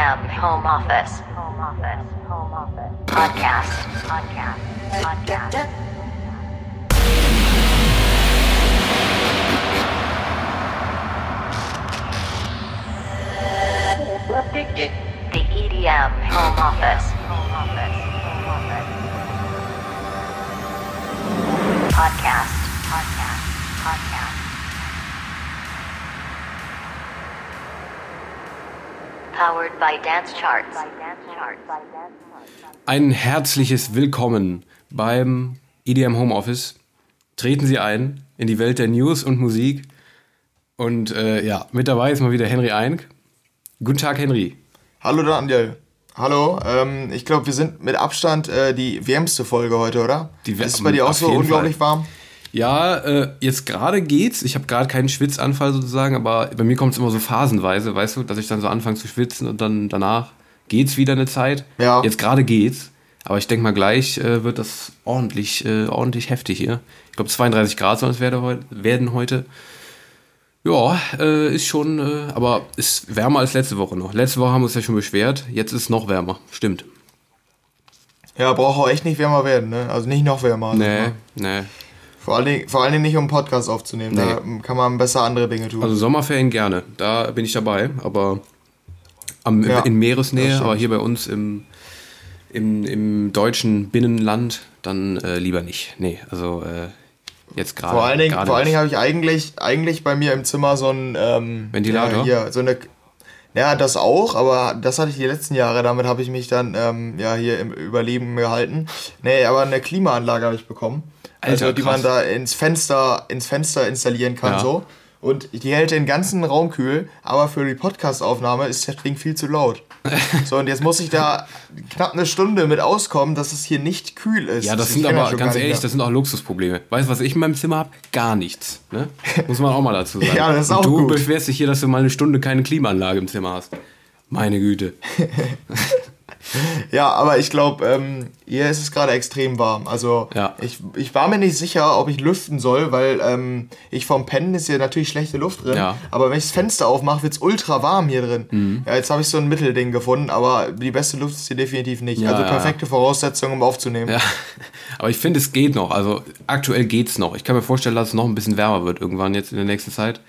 EDM Home Office. Home Office. Home Office. Podcast. Podcast. Podcast. The EDM Home Office. Home Office. Home Office. Podcast. Podcast. Ein herzliches Willkommen beim EDM Homeoffice. Treten Sie ein in die Welt der News und Musik. Und äh, ja, mit dabei ist mal wieder Henry Eink. Guten Tag, Henry. Hallo Daniel. Hallo, ähm, ich glaube, wir sind mit Abstand äh, die wärmste Folge heute, oder? Die wär- ist es bei dir auch so unglaublich Fall. warm? Ja, äh, jetzt gerade geht's. Ich habe gerade keinen Schwitzanfall sozusagen, aber bei mir kommt es immer so phasenweise, weißt du, dass ich dann so anfange zu schwitzen und dann danach geht's wieder eine Zeit. Ja. Jetzt gerade geht's. Aber ich denke mal, gleich äh, wird das ordentlich, äh, ordentlich heftig hier. Ich glaube, 32 Grad soll es werden heute. Ja, äh, ist schon, äh, aber ist wärmer als letzte Woche noch. Letzte Woche haben wir uns ja schon beschwert, jetzt ist es noch wärmer. Stimmt. Ja, braucht auch echt nicht wärmer werden, ne? Also nicht noch wärmer. Also, Nee, ne? nee. Vor allen, Dingen, vor allen Dingen nicht, um einen Podcast aufzunehmen. Da ähm, kann man besser andere Dinge tun. Also Sommerferien gerne, da bin ich dabei, aber am, Ja, in Meeresnähe, aber hier bei uns im, im, im deutschen Binnenland dann äh, lieber nicht. Nee, also äh, jetzt gerade. vor allen Dingen, vor allen. Dingen habe ich eigentlich, eigentlich bei mir im Zimmer so ein ähm, Ventilator? Ja, hier, so eine. Ja, das auch, aber das hatte ich die letzten Jahre, damit habe ich mich dann ähm, ja hier im Überleben gehalten. Nee, aber eine Klimaanlage habe ich bekommen. Alter, also die man krass. da ins Fenster, ins Fenster installieren kann Ja. so. Und die hält den ganzen Raum kühl, aber für die Podcast-Aufnahme ist das Ding viel zu laut. So, und jetzt muss ich da knapp eine Stunde mit auskommen, dass es hier nicht kühl ist. ja, das Ich sind aber ganz ehrlich, das sind auch Luxusprobleme. Weißt du, was ich in meinem Zimmer habe? Gar nichts. Ne? Muss man auch mal dazu sagen. Ja, das ist Und auch du gut. beschwerst dich hier, dass du mal eine Stunde keine Klimaanlage im Zimmer hast. Meine Güte. Ja, aber ich glaube, ähm, hier ist es gerade extrem warm. Also Ja. ich, ich war mir nicht sicher, ob ich lüften soll, weil ähm, ich vom Pennen ist hier natürlich schlechte Luft drin. Ja. Mhm. Aber wenn ich das Fenster aufmache, wird es ultra warm hier drin. Ja, jetzt habe ich so ein Mittelding gefunden, aber die beste Luft ist hier definitiv nicht. Also perfekte Voraussetzung, um aufzunehmen. Ja, aber ich finde, es geht noch. Also aktuell geht's noch. Ich kann mir vorstellen, dass es noch ein bisschen wärmer wird irgendwann jetzt in der nächsten Zeit.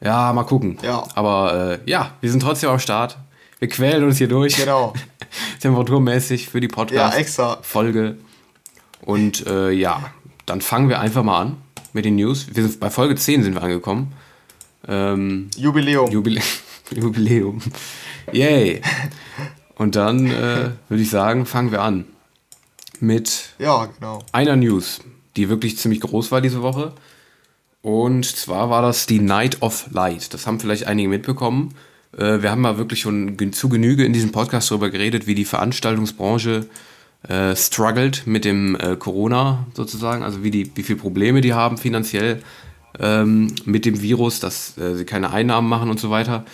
Ja, mal gucken. Ja. Aber äh, ja, wir sind trotzdem am Start. Wir quälen uns hier durch. Genau. Temperaturmäßig für die Ja. Podcast-Folge. Und äh, ja, dann fangen wir einfach mal an mit den News. Wir sind, bei Folge 10 sind wir angekommen. Ähm, Jubiläum. Jubilä Jubiläum. Yay. Und dann äh, würde ich sagen, fangen wir an mit ja, genau. einer News, die wirklich ziemlich groß war diese Woche. Und zwar war das die Night of Light. Das haben vielleicht einige mitbekommen. Äh, Wir haben mal wirklich schon zu Genüge in diesem Podcast darüber geredet, wie die Veranstaltungsbranche äh, struggelt mit dem äh, Corona sozusagen, also wie, die, wie viele Probleme die haben finanziell ähm, mit dem Virus, dass äh, sie keine Einnahmen machen und so weiter.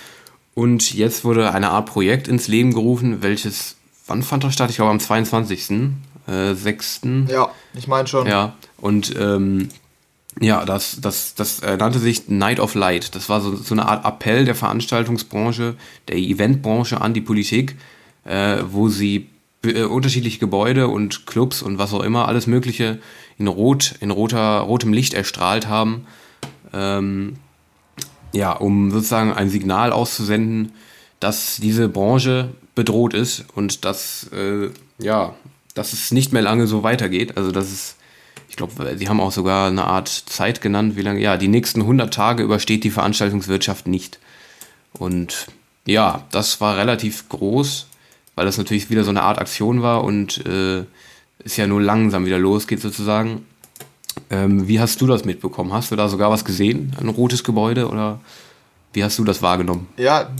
Und jetzt wurde eine Art Projekt ins Leben gerufen, welches, wann fand das statt? Ich glaube am 22. Äh, 6. Ja, ich meine schon. Ja, und ähm, ja, das, das, das äh, nannte sich Night of Light. Das war so, so eine Art Appell der Veranstaltungsbranche, der Eventbranche an die Politik, äh, wo sie äh, unterschiedliche Gebäude und Clubs und was auch immer, alles Mögliche in Rot, in roter, rotem Licht erstrahlt haben. Ähm, ja, um sozusagen ein Signal auszusenden, dass diese Branche bedroht ist und dass, äh, ja, dass es nicht mehr lange so weitergeht. Also, dass es, ich glaube, sie haben auch sogar eine Art Zeit genannt, wie lange, ja, die nächsten 100 Tage übersteht die Veranstaltungswirtschaft nicht. Und ja, das war relativ groß, weil das natürlich wieder so eine Art Aktion war und äh, es ja nur langsam wieder losgeht sozusagen. Ähm, wie hast du das mitbekommen? Hast du da sogar was gesehen? Ein rotes Gebäude oder wie hast du das wahrgenommen? Ja,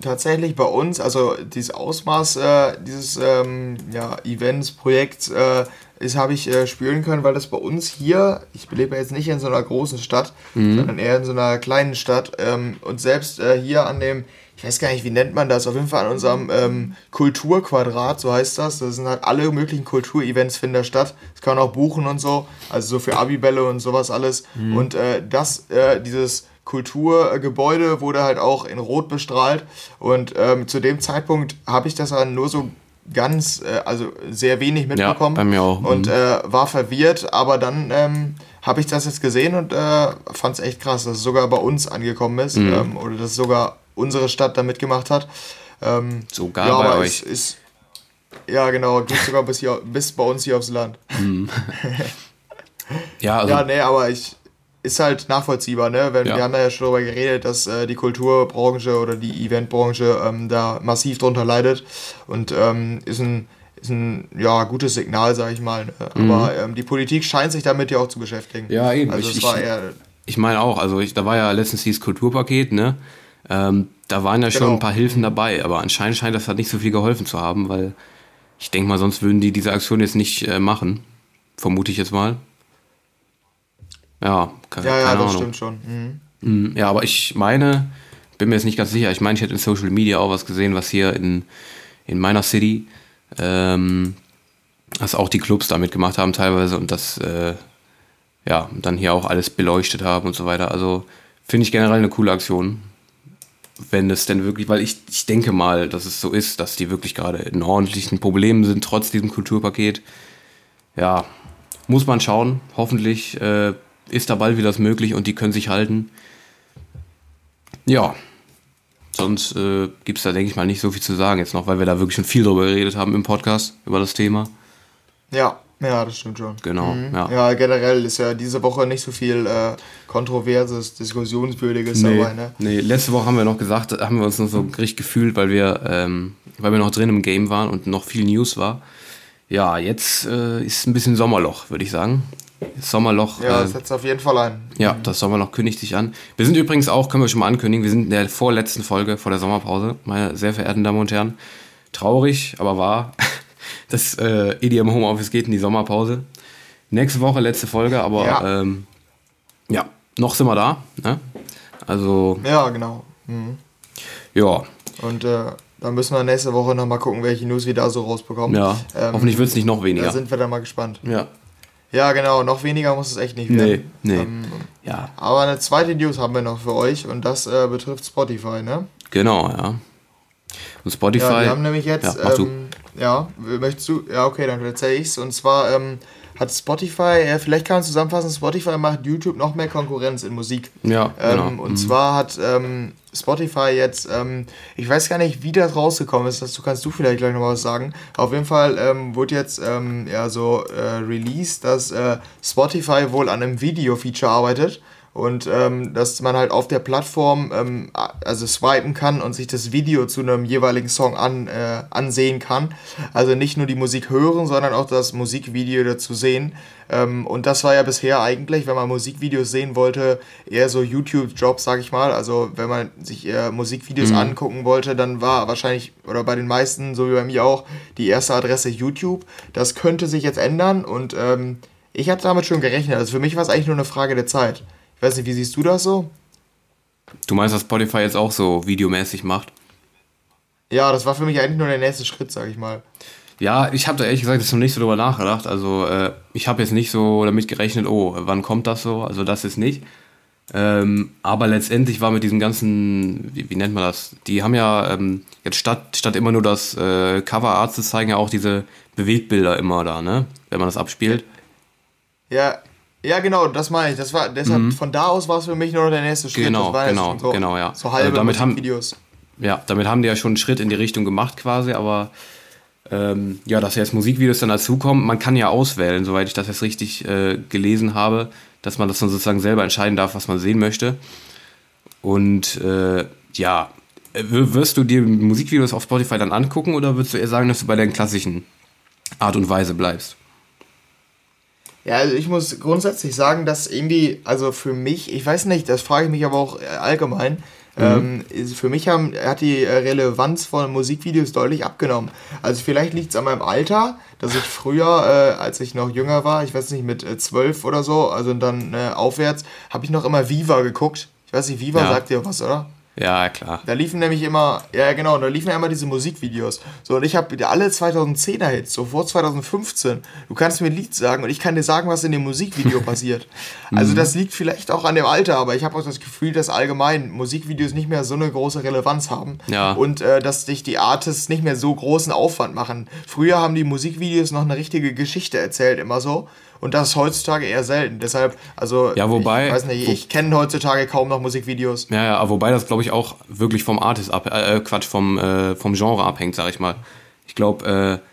tatsächlich bei uns, also dieses Ausmaß äh, dieses ähm, ja, Events, Projekts, äh, ist habe ich äh, spüren können, weil das bei uns hier, ich lebe jetzt nicht in so einer großen Stadt, sondern eher in so einer kleinen Stadt ähm, und selbst äh, hier an dem ich weiß gar nicht, wie nennt man das, auf jeden Fall an unserem ähm, Kulturquadrat, so heißt das. Da sind halt alle möglichen Kulturevents finden da statt. Das kann man auch buchen und so, also so für Abibälle und sowas alles. Mhm. Und äh, das, äh, dieses Kulturgebäude wurde halt auch in Rot bestrahlt. Und ähm, zu dem Zeitpunkt habe ich das dann nur so ganz, äh, also sehr wenig mitbekommen. Ja, bei mir auch. Und mhm. äh, war verwirrt, aber dann ähm, habe ich das jetzt gesehen und äh, fand es echt krass, dass es sogar bei uns angekommen ist mhm. ähm, oder dass sogar unsere Stadt da mitgemacht hat. Ähm, sogar ja, bei euch. Ist, ja, genau, geht sogar bis, hier, bis bei uns hier aufs Land. Mhm. ja, also, ja, nee, aber ich, ist halt nachvollziehbar, ne? Wenn, ja. Wir haben ja schon darüber geredet, dass äh, die Kulturbranche oder die Eventbranche ähm, da massiv drunter leidet und ähm, ist ein ist ein ja, gutes Signal, sage ich mal. Ne? Mhm. Aber ähm, die Politik scheint sich damit ja auch zu beschäftigen. Ja, eben. Also ich, ich, ich meine auch, also ich, da war ja letztens dieses Kulturpaket, ne? Ähm, da waren ja genau. schon ein paar Hilfen dabei, aber anscheinend scheint das halt nicht so viel geholfen zu haben, weil ich denke mal, sonst würden die diese Aktion jetzt nicht äh, machen. Vermute ich jetzt mal. Ja, keine, ja, ja, keine das Ahnung. stimmt schon. Mhm. mhm. Ja, aber ich meine, bin mir jetzt nicht ganz sicher. Ich meine, ich hätte in Social Media auch was gesehen, was hier in, in meiner City, ähm, dass auch die Clubs damit gemacht haben teilweise und das, äh, ja, dann hier auch alles beleuchtet haben und so weiter. Also finde ich generell eine coole Aktion. Wenn es denn wirklich, weil ich, ich denke mal, dass es so ist, dass die wirklich gerade in ordentlichen Problemen sind, trotz diesem Kulturpaket. Ja, muss man schauen. Hoffentlich äh, ist da bald wieder das möglich und die können sich halten. Ja, sonst äh, gibt es da, denke ich mal, nicht so viel zu sagen jetzt noch, weil wir da wirklich schon viel drüber geredet haben im Podcast, über das Thema. Ja, ja, das stimmt schon. Genau, mhm. ja. Ja, generell ist ja diese Woche nicht so viel äh, Kontroverses, Diskussionswürdiges nee, dabei, ne? Nee, letzte Woche haben wir noch gesagt, haben wir uns noch so richtig gefühlt, weil wir, ähm, weil wir noch drin im Game waren und noch viel News war. Ja, jetzt äh, ist ein bisschen Sommerloch, würde ich sagen. Sommerloch. Ja, äh, setzt auf jeden Fall ein. Ja, das Sommerloch kündigt sich an. Wir sind übrigens auch, können wir schon mal ankündigen, wir sind in der vorletzten Folge vor der Sommerpause, meine sehr verehrten Damen und Herren. Traurig, aber wahr. Das äh, EDM Homeoffice geht in die Sommerpause. Nächste Woche letzte Folge, aber ja, ähm, ja noch sind wir da. Ne? Also. Ja, genau. Mhm. Ja. Und äh, dann müssen wir nächste Woche nochmal gucken, welche News wir da so rausbekommen. Ja. Ähm, Hoffentlich wird es nicht noch weniger. Da sind wir dann mal gespannt. Ja. Ja, genau, noch weniger muss es echt nicht werden. Nee, nee. Ähm, ja. Aber eine zweite News haben wir noch für euch und das äh, betrifft Spotify, ne? Genau, ja. Und Spotify. Ja, wir haben nämlich jetzt. Ja, ähm, ja möchtest du? Ja, okay, dann erzähle ich's. Und zwar ähm, hat Spotify, ja, vielleicht kann man zusammenfassen, Spotify macht YouTube noch mehr Konkurrenz in Musik. Ja, genau. Ähm, und mhm. zwar hat ähm, Spotify jetzt, ähm, ich weiß gar nicht, wie das rausgekommen ist, dazu kannst du vielleicht gleich noch was sagen. Auf jeden Fall ähm, wurde jetzt ähm, ja so äh, released, dass äh, Spotify wohl an einem Video-Feature arbeitet und ähm, dass man halt auf der Plattform ähm, also swipen kann und sich das Video zu einem jeweiligen Song an, äh, ansehen kann. Also nicht nur die Musik hören, sondern auch das Musikvideo dazu sehen. Ähm, und das war ja bisher eigentlich, wenn man Musikvideos sehen wollte, eher so YouTube-Jobs, sag ich mal. Also wenn man sich eher Musikvideos mhm. angucken wollte, dann war wahrscheinlich, oder bei den meisten, so wie bei mir auch, die erste Adresse YouTube. Das könnte sich jetzt ändern und ähm, ich hatte damit schon gerechnet. Also für mich war es eigentlich nur eine Frage der Zeit. Ich weiß nicht, wie siehst du das so? Du meinst, dass Spotify jetzt auch so videomäßig macht? Ja, das war für mich eigentlich nur der nächste Schritt, sag ich mal. Ja, ich habe da ehrlich gesagt jetzt noch nicht so drüber nachgedacht. Also äh, ich habe jetzt nicht so damit gerechnet, oh, wann kommt das so? Also das ist nicht. Ähm, aber letztendlich war mit diesem ganzen, wie, wie nennt man das? Die haben ja ähm, jetzt statt, statt immer nur das äh, Cover-Art zu zeigen, ja auch diese Bewegtbilder immer da, ne? Wenn man das abspielt. Ja, ja, genau, das meine ich. Das war deshalb mhm. von da aus war es für mich nur der nächste Schritt. Genau, genau, so, genau, ja. So halbe also damit haben, Videos. Ja, damit haben die ja schon einen Schritt in die Richtung gemacht quasi, aber ähm, ja, dass jetzt Musikvideos dann dazukommen, man kann ja auswählen, soweit ich das jetzt richtig äh, gelesen habe, dass man das dann sozusagen selber entscheiden darf, was man sehen möchte. Und äh, ja, wirst du dir Musikvideos auf Spotify dann angucken oder würdest du eher sagen, dass du bei der klassischen Art und Weise bleibst? Ja, also ich muss grundsätzlich sagen, dass irgendwie, also für mich, ich weiß nicht, das frage ich mich aber auch äh, allgemein, mhm. ähm, für mich haben, hat die äh, Relevanz von Musikvideos deutlich abgenommen. Also vielleicht liegt es an meinem Alter, dass ich früher, äh, als ich noch jünger war, ich weiß nicht, mit äh, zwölf oder so, also dann äh, aufwärts, habe ich noch immer Viva geguckt. Ich weiß nicht, Viva ja. sagt dir was, oder? Ja, klar. Da liefen nämlich immer, ja genau, da liefen ja immer diese Musikvideos. So, und ich habe alle 2010er Hits, so vor 2015. Du kannst mir ein Lied sagen und ich kann dir sagen, was in dem Musikvideo passiert. Also das liegt vielleicht auch an dem Alter, aber ich habe auch das Gefühl, dass allgemein Musikvideos nicht mehr so eine große Relevanz haben. Ja. Und äh, dass sich die Artists nicht mehr so großen Aufwand machen. Früher haben die Musikvideos noch eine richtige Geschichte erzählt, immer so. Und das ist heutzutage eher selten. Deshalb, also, Ja, wobei- ich weiß nicht, ich kenne heutzutage kaum noch Musikvideos. Ja, ja, aber wobei das, glaube ich, auch wirklich vom Artist ab, äh, Quatsch, vom, äh, vom Genre abhängt, sag ich mal. Ich glaube, äh,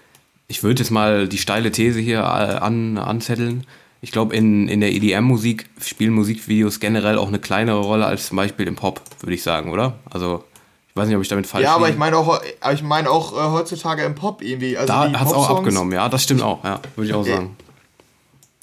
ich würde jetzt mal die steile These hier äh, an, anzetteln. Ich glaube, in, in der EDM-Musik spielen Musikvideos generell auch eine kleinere Rolle als zum Beispiel im Pop, würde ich sagen, oder? Also, ich weiß nicht, ob ich damit falsch Ja, aber ich meine auch, aber ich meine auch äh, heutzutage im Pop irgendwie. Also Da hat es auch abgenommen, ja, das stimmt auch, ja, würde ich auch sagen.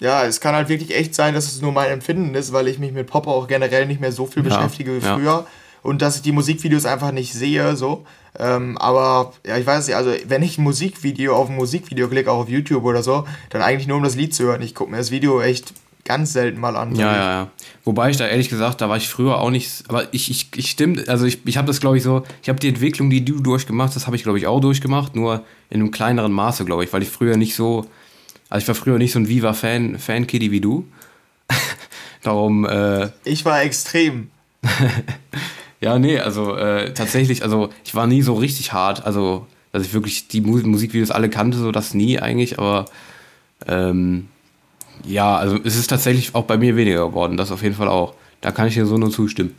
Ja, es kann halt wirklich echt sein, dass es nur mein Empfinden ist, weil ich mich mit Pop auch generell nicht mehr so viel Ja, beschäftige wie ja. früher und dass ich die Musikvideos einfach nicht sehe, so. Ähm, aber ja, ich weiß nicht, also wenn ich ein Musikvideo auf ein Musikvideo klicke, auch auf YouTube oder so, dann eigentlich nur um das Lied zu hören. Ich gucke mir das Video echt ganz selten mal an. Ja, ja, ja. Wobei ich da ehrlich gesagt, da war ich früher auch nicht, aber ich, ich, ich stimmt, also ich, ich habe das glaube ich so, ich habe die Entwicklung, die du durchgemacht hast, habe ich glaube ich auch durchgemacht, nur in einem kleineren Maße, glaube ich, weil ich früher nicht so, also ich war früher nicht so ein Viva-Fan, Fan-Kitty wie du. Darum, äh, Ich war extrem. ja, nee, also äh, tatsächlich, also ich war nie so richtig hart, also dass ich wirklich die Mu Musikvideos alle kannte, so das nie eigentlich, aber ähm, ja, also es ist tatsächlich auch bei mir weniger geworden, das auf jeden Fall auch. Da kann ich dir so nur zustimmen.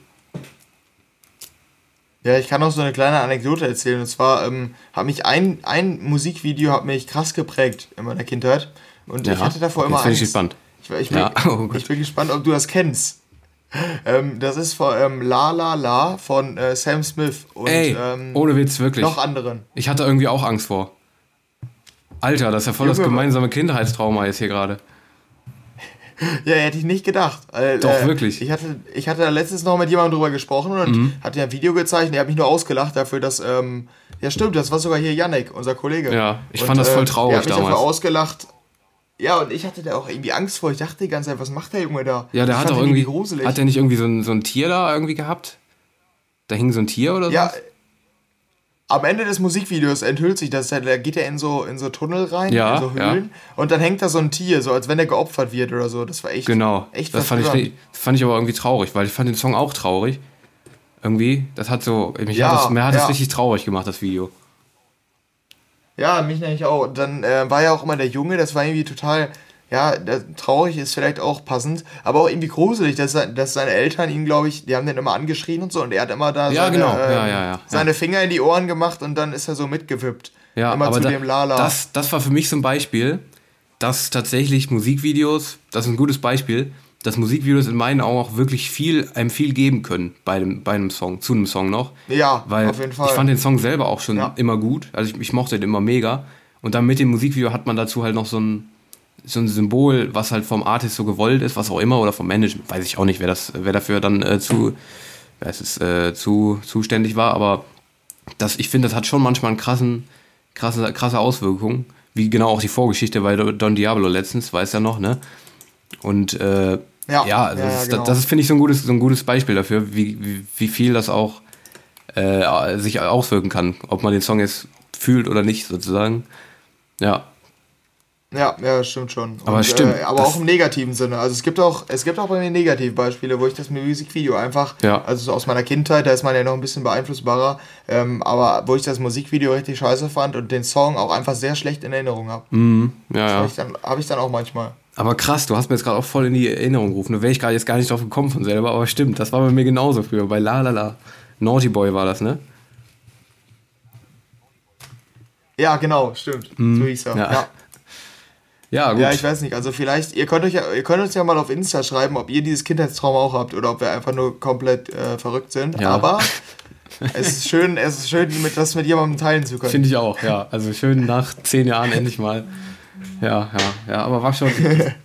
Ja, ich kann auch so eine kleine Anekdote erzählen. Und zwar ähm, hat mich ein, ein Musikvideo hat mich krass geprägt in meiner Kindheit. Und ich hatte davor immer Jetzt bin ich Angst. gespannt. Ich, ich, bin, Ja, oh Gott. ich bin gespannt, ob du das kennst. Ähm, das ist von ähm, La La La von äh, Sam Smith und Ey, ähm, ohne Witz, wirklich. noch anderen. Ich hatte irgendwie auch Angst vor. Alter, das ist ja voll das Junge, gemeinsame Kindheitstrauma jetzt hier gerade. Ja, hätte ich nicht gedacht. Äh, Doch, äh, wirklich. Ich hatte, ich hatte da letztens noch mit jemandem drüber gesprochen und Mhm. hat ja ein Video gezeigt. Der hat mich nur ausgelacht dafür, dass. Ähm, ja, stimmt, das war sogar hier Yannick, unser Kollege. Ja, ich Und, fand das voll traurig Der hat mich damals. dafür ausgelacht. Ja, und ich hatte da auch irgendwie Angst vor. Ich dachte die ganze Zeit, was macht der Junge da? Ja, der ich hat doch irgendwie. gruselig. Hat der nicht irgendwie so ein, so ein Tier da irgendwie gehabt? Da hing so ein Tier oder so? Ja, am Ende des Musikvideos enthüllt sich das, da geht er in so, in so Tunnel rein, Ja, in so Höhlen, und dann hängt da so ein Tier, so als wenn er geopfert wird oder so. Das war echt, Genau. echt das fand ich, das fand ich aber irgendwie traurig, weil ich fand den Song auch traurig. Irgendwie. Das hat so. Mich Ja, hat das, mir hat ja. das richtig traurig gemacht, das Video. Ja, mich nämlich auch. Dann äh, war ja auch immer der Junge, das war irgendwie total, ja, traurig ist vielleicht auch passend, aber auch irgendwie gruselig, dass, dass seine Eltern ihn, glaube ich, die haben den immer angeschrien und so und er hat immer da Ja, seine, genau. ähm, Ja, ja, seine Finger in die Ohren gemacht und dann ist er so mitgewippt. Ja, immer aber zu da, dem Lala. Das, das war für mich so ein Beispiel, dass tatsächlich Musikvideos, das ist ein gutes Beispiel, dass Musikvideos in meinen Augen auch wirklich viel, einem viel geben können bei, dem, bei einem Song, zu einem Song noch. ja, Weil auf jeden Fall. ich fand den Song selber auch schon immer gut. Also ich, ich mochte den immer mega. Und dann mit dem Musikvideo hat man dazu halt noch so ein, so ein Symbol, was halt vom Artist so gewollt ist, was auch immer, oder vom Management. Weiß ich auch nicht, wer, das, wer dafür dann äh, zu, wer es ist, äh, zu zuständig war. Aber das, ich finde, das hat schon manchmal einen krassen, krasse, krasse Auswirkungen. Wie genau auch die Vorgeschichte bei Don Diablo letztens, weiß ja noch, ne? Und äh, Ja, ja, das, ja, ja, ist, genau. das ist, finde ich, so ein gutes, so ein gutes Beispiel dafür, wie, wie, wie viel das auch äh, sich auswirken kann, ob man den Song jetzt fühlt oder nicht, sozusagen. Ja, Ja, ja, stimmt schon. Aber Und, stimmt, Äh, aber auch im negativen Sinne. Also es gibt auch, es gibt auch bei mir Negativbeispiele, wo ich das Musikvideo einfach, Ja. also so aus meiner Kindheit, da ist man ja noch ein bisschen beeinflussbarer, ähm, aber wo ich das Musikvideo richtig scheiße fand und den Song auch einfach sehr schlecht in Erinnerung habe. mhm, ja, ja. Habe ich, dann- hab ich dann auch manchmal. Aber krass, du hast mir jetzt gerade auch voll in die Erinnerung gerufen. Da wäre ich gerade jetzt gar nicht drauf gekommen von selber, aber stimmt, das war bei mir genauso früher. Bei La La La. Naughty Boy war das, ne? Ja, genau, stimmt. So hieß er. Mhm. ja. Ja. Ja, gut. Ja, ich weiß nicht. Also vielleicht, ihr könnt euch ja, ihr könnt uns ja mal auf Insta schreiben, ob ihr dieses Kindheitstrauma auch habt oder ob wir einfach nur komplett äh, verrückt sind. Ja. Aber es ist schön, es ist schön, mit, das mit jemandem teilen zu können. Finde ich auch, ja. Also schön nach zehn Jahren endlich mal. Ja, ja, ja, aber war schon,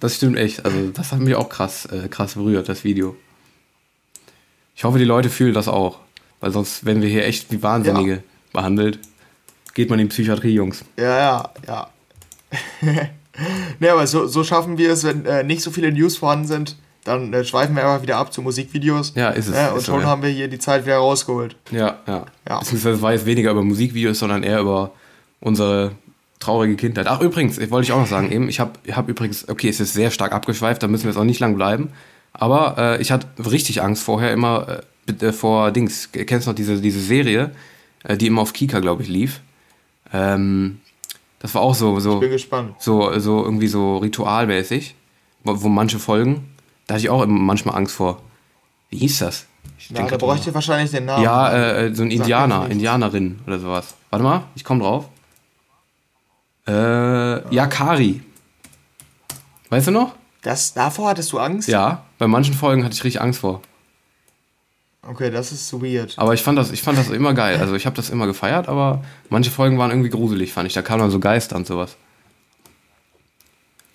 das stimmt echt. Also das hat mich auch krass, äh, krass berührt, das Video. Ich hoffe, die Leute fühlen das auch. Weil sonst werden wir hier echt wie Wahnsinnige behandelt. Geht man in die Psychiatrie, Jungs. Ja, ja, ja. ne, aber so, so schaffen wir es, wenn äh, nicht so viele News vorhanden sind, dann äh, schweifen wir einfach wieder ab zu Musikvideos. Ja, ist es, ist und so, schon ja. haben wir hier die Zeit wieder rausgeholt. Ja, ja. Ja. Beziehungsweise es war jetzt weniger über Musikvideos, sondern eher über unsere traurige Kindheit. Ach, übrigens, ich wollte ich auch noch sagen, eben, ich habe hab übrigens, okay, es ist sehr stark abgeschweift, da müssen wir jetzt auch nicht lang bleiben. Aber äh, ich hatte richtig Angst vorher immer äh, äh, vor Dings. Kennst du noch diese, diese Serie, äh, die immer auf Kika, glaube ich, lief? Ähm, das war auch so, so, Bin gespannt. so, so irgendwie so ritualmäßig, wo, wo manche Folgen, da hatte ich auch manchmal Angst vor. Wie hieß das? Ich denk da bräuchte ich wahrscheinlich den Namen. ja, äh, so ein mir Indianer. Indianerin oder sowas. Warte mal, ich komme drauf. Äh, ja, Kari. Weißt du noch? Das, davor hattest du Angst? Ja, bei manchen Folgen hatte ich richtig Angst vor. Okay, das ist so weird. Aber ich fand das, ich fand das immer geil. Also ich habe das immer gefeiert, aber manche Folgen waren irgendwie gruselig, fand ich. Da kamen dann so Geister und sowas.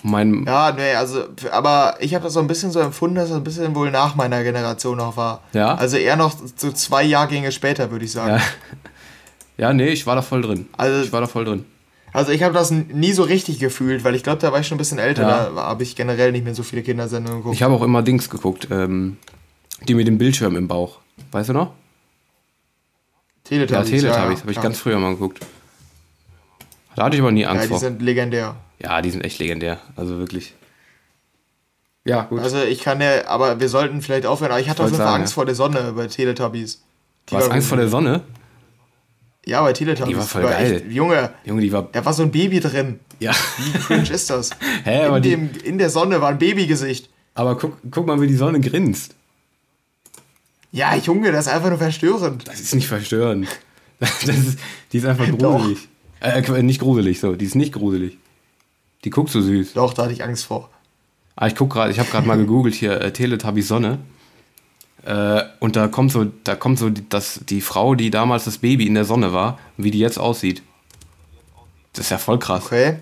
Mein, Ja, nee, also, aber ich habe das so ein bisschen so empfunden, dass das ein bisschen wohl nach meiner Generation noch war. Ja? Also eher noch so zwei Jahrgänge später, würde ich sagen. ja. ja, nee, ich war da voll drin. Also- ich war da voll drin. Also ich habe das nie so richtig gefühlt, weil ich glaube, da war ich schon ein bisschen älter, Ja. da habe ich generell nicht mehr so viele Kindersendungen geguckt. Ich habe auch immer Dings geguckt, ähm, die mit dem Bildschirm im Bauch. Weißt du noch? Ja, Teletubbies, Teletubbies, habe ich ja. ganz früher mal geguckt. Da hatte ich aber nie Ja, Angst die vor. sind legendär. Ja, die sind echt legendär. Also wirklich. Ja, gut. Also ich kann ja, aber wir sollten vielleicht aufhören, aber ich hatte auf jeden Fall Angst ja. vor der Sonne bei Teletubbies. Die du hast war- Angst vor der Sonne? Ja, bei Teletubbies. Die war voll geil. Echt, Junge, Junge, die war. da war so ein Baby drin. Ja. Wie cringe ist das? Hä, aber in, die- dem, in der Sonne war ein Babygesicht. Aber guck, guck mal, wie die Sonne grinst. Ja, Junge, das ist einfach nur verstörend. Das ist nicht verstörend. Das ist, die ist einfach gruselig. Äh, nicht gruselig, so. Die ist nicht gruselig. Die guckt so süß. Doch, da hatte ich Angst vor. Ah, ich guck gerade, ich habe gerade mal gegoogelt hier äh, Teletubbies Sonne. Äh, und da kommt so, da kommt so die, das, die Frau, die damals das Baby in der Sonne war, wie die jetzt aussieht. Das ist ja voll krass. Okay.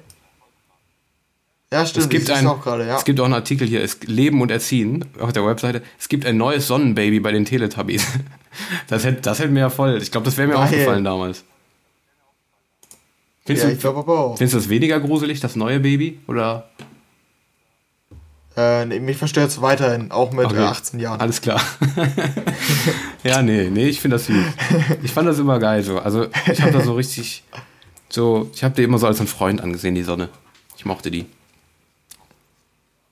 Ja, stimmt. Es gibt, ein, auch gerade, ja. es gibt auch einen Artikel hier, es Leben und Erziehen auf der Webseite. Es gibt ein neues Sonnenbaby bei den Teletubbies. Das hätte, das hätte mir ja voll. Ich glaube, das wäre mir Geil. aufgefallen damals. Findest, ja, du, ich glaube aber auch. findest du das weniger gruselig, das neue Baby? Oder? Äh, nee, mich verstört es weiterhin, auch mit Okay. äh, 18 Jahren. Alles klar. ja, nee, nee, ich finde das süß. Ich fand das immer geil so. Also, ich habe da so richtig. So, ich habe die immer so als einen Freund angesehen, die Sonne. Ich mochte die.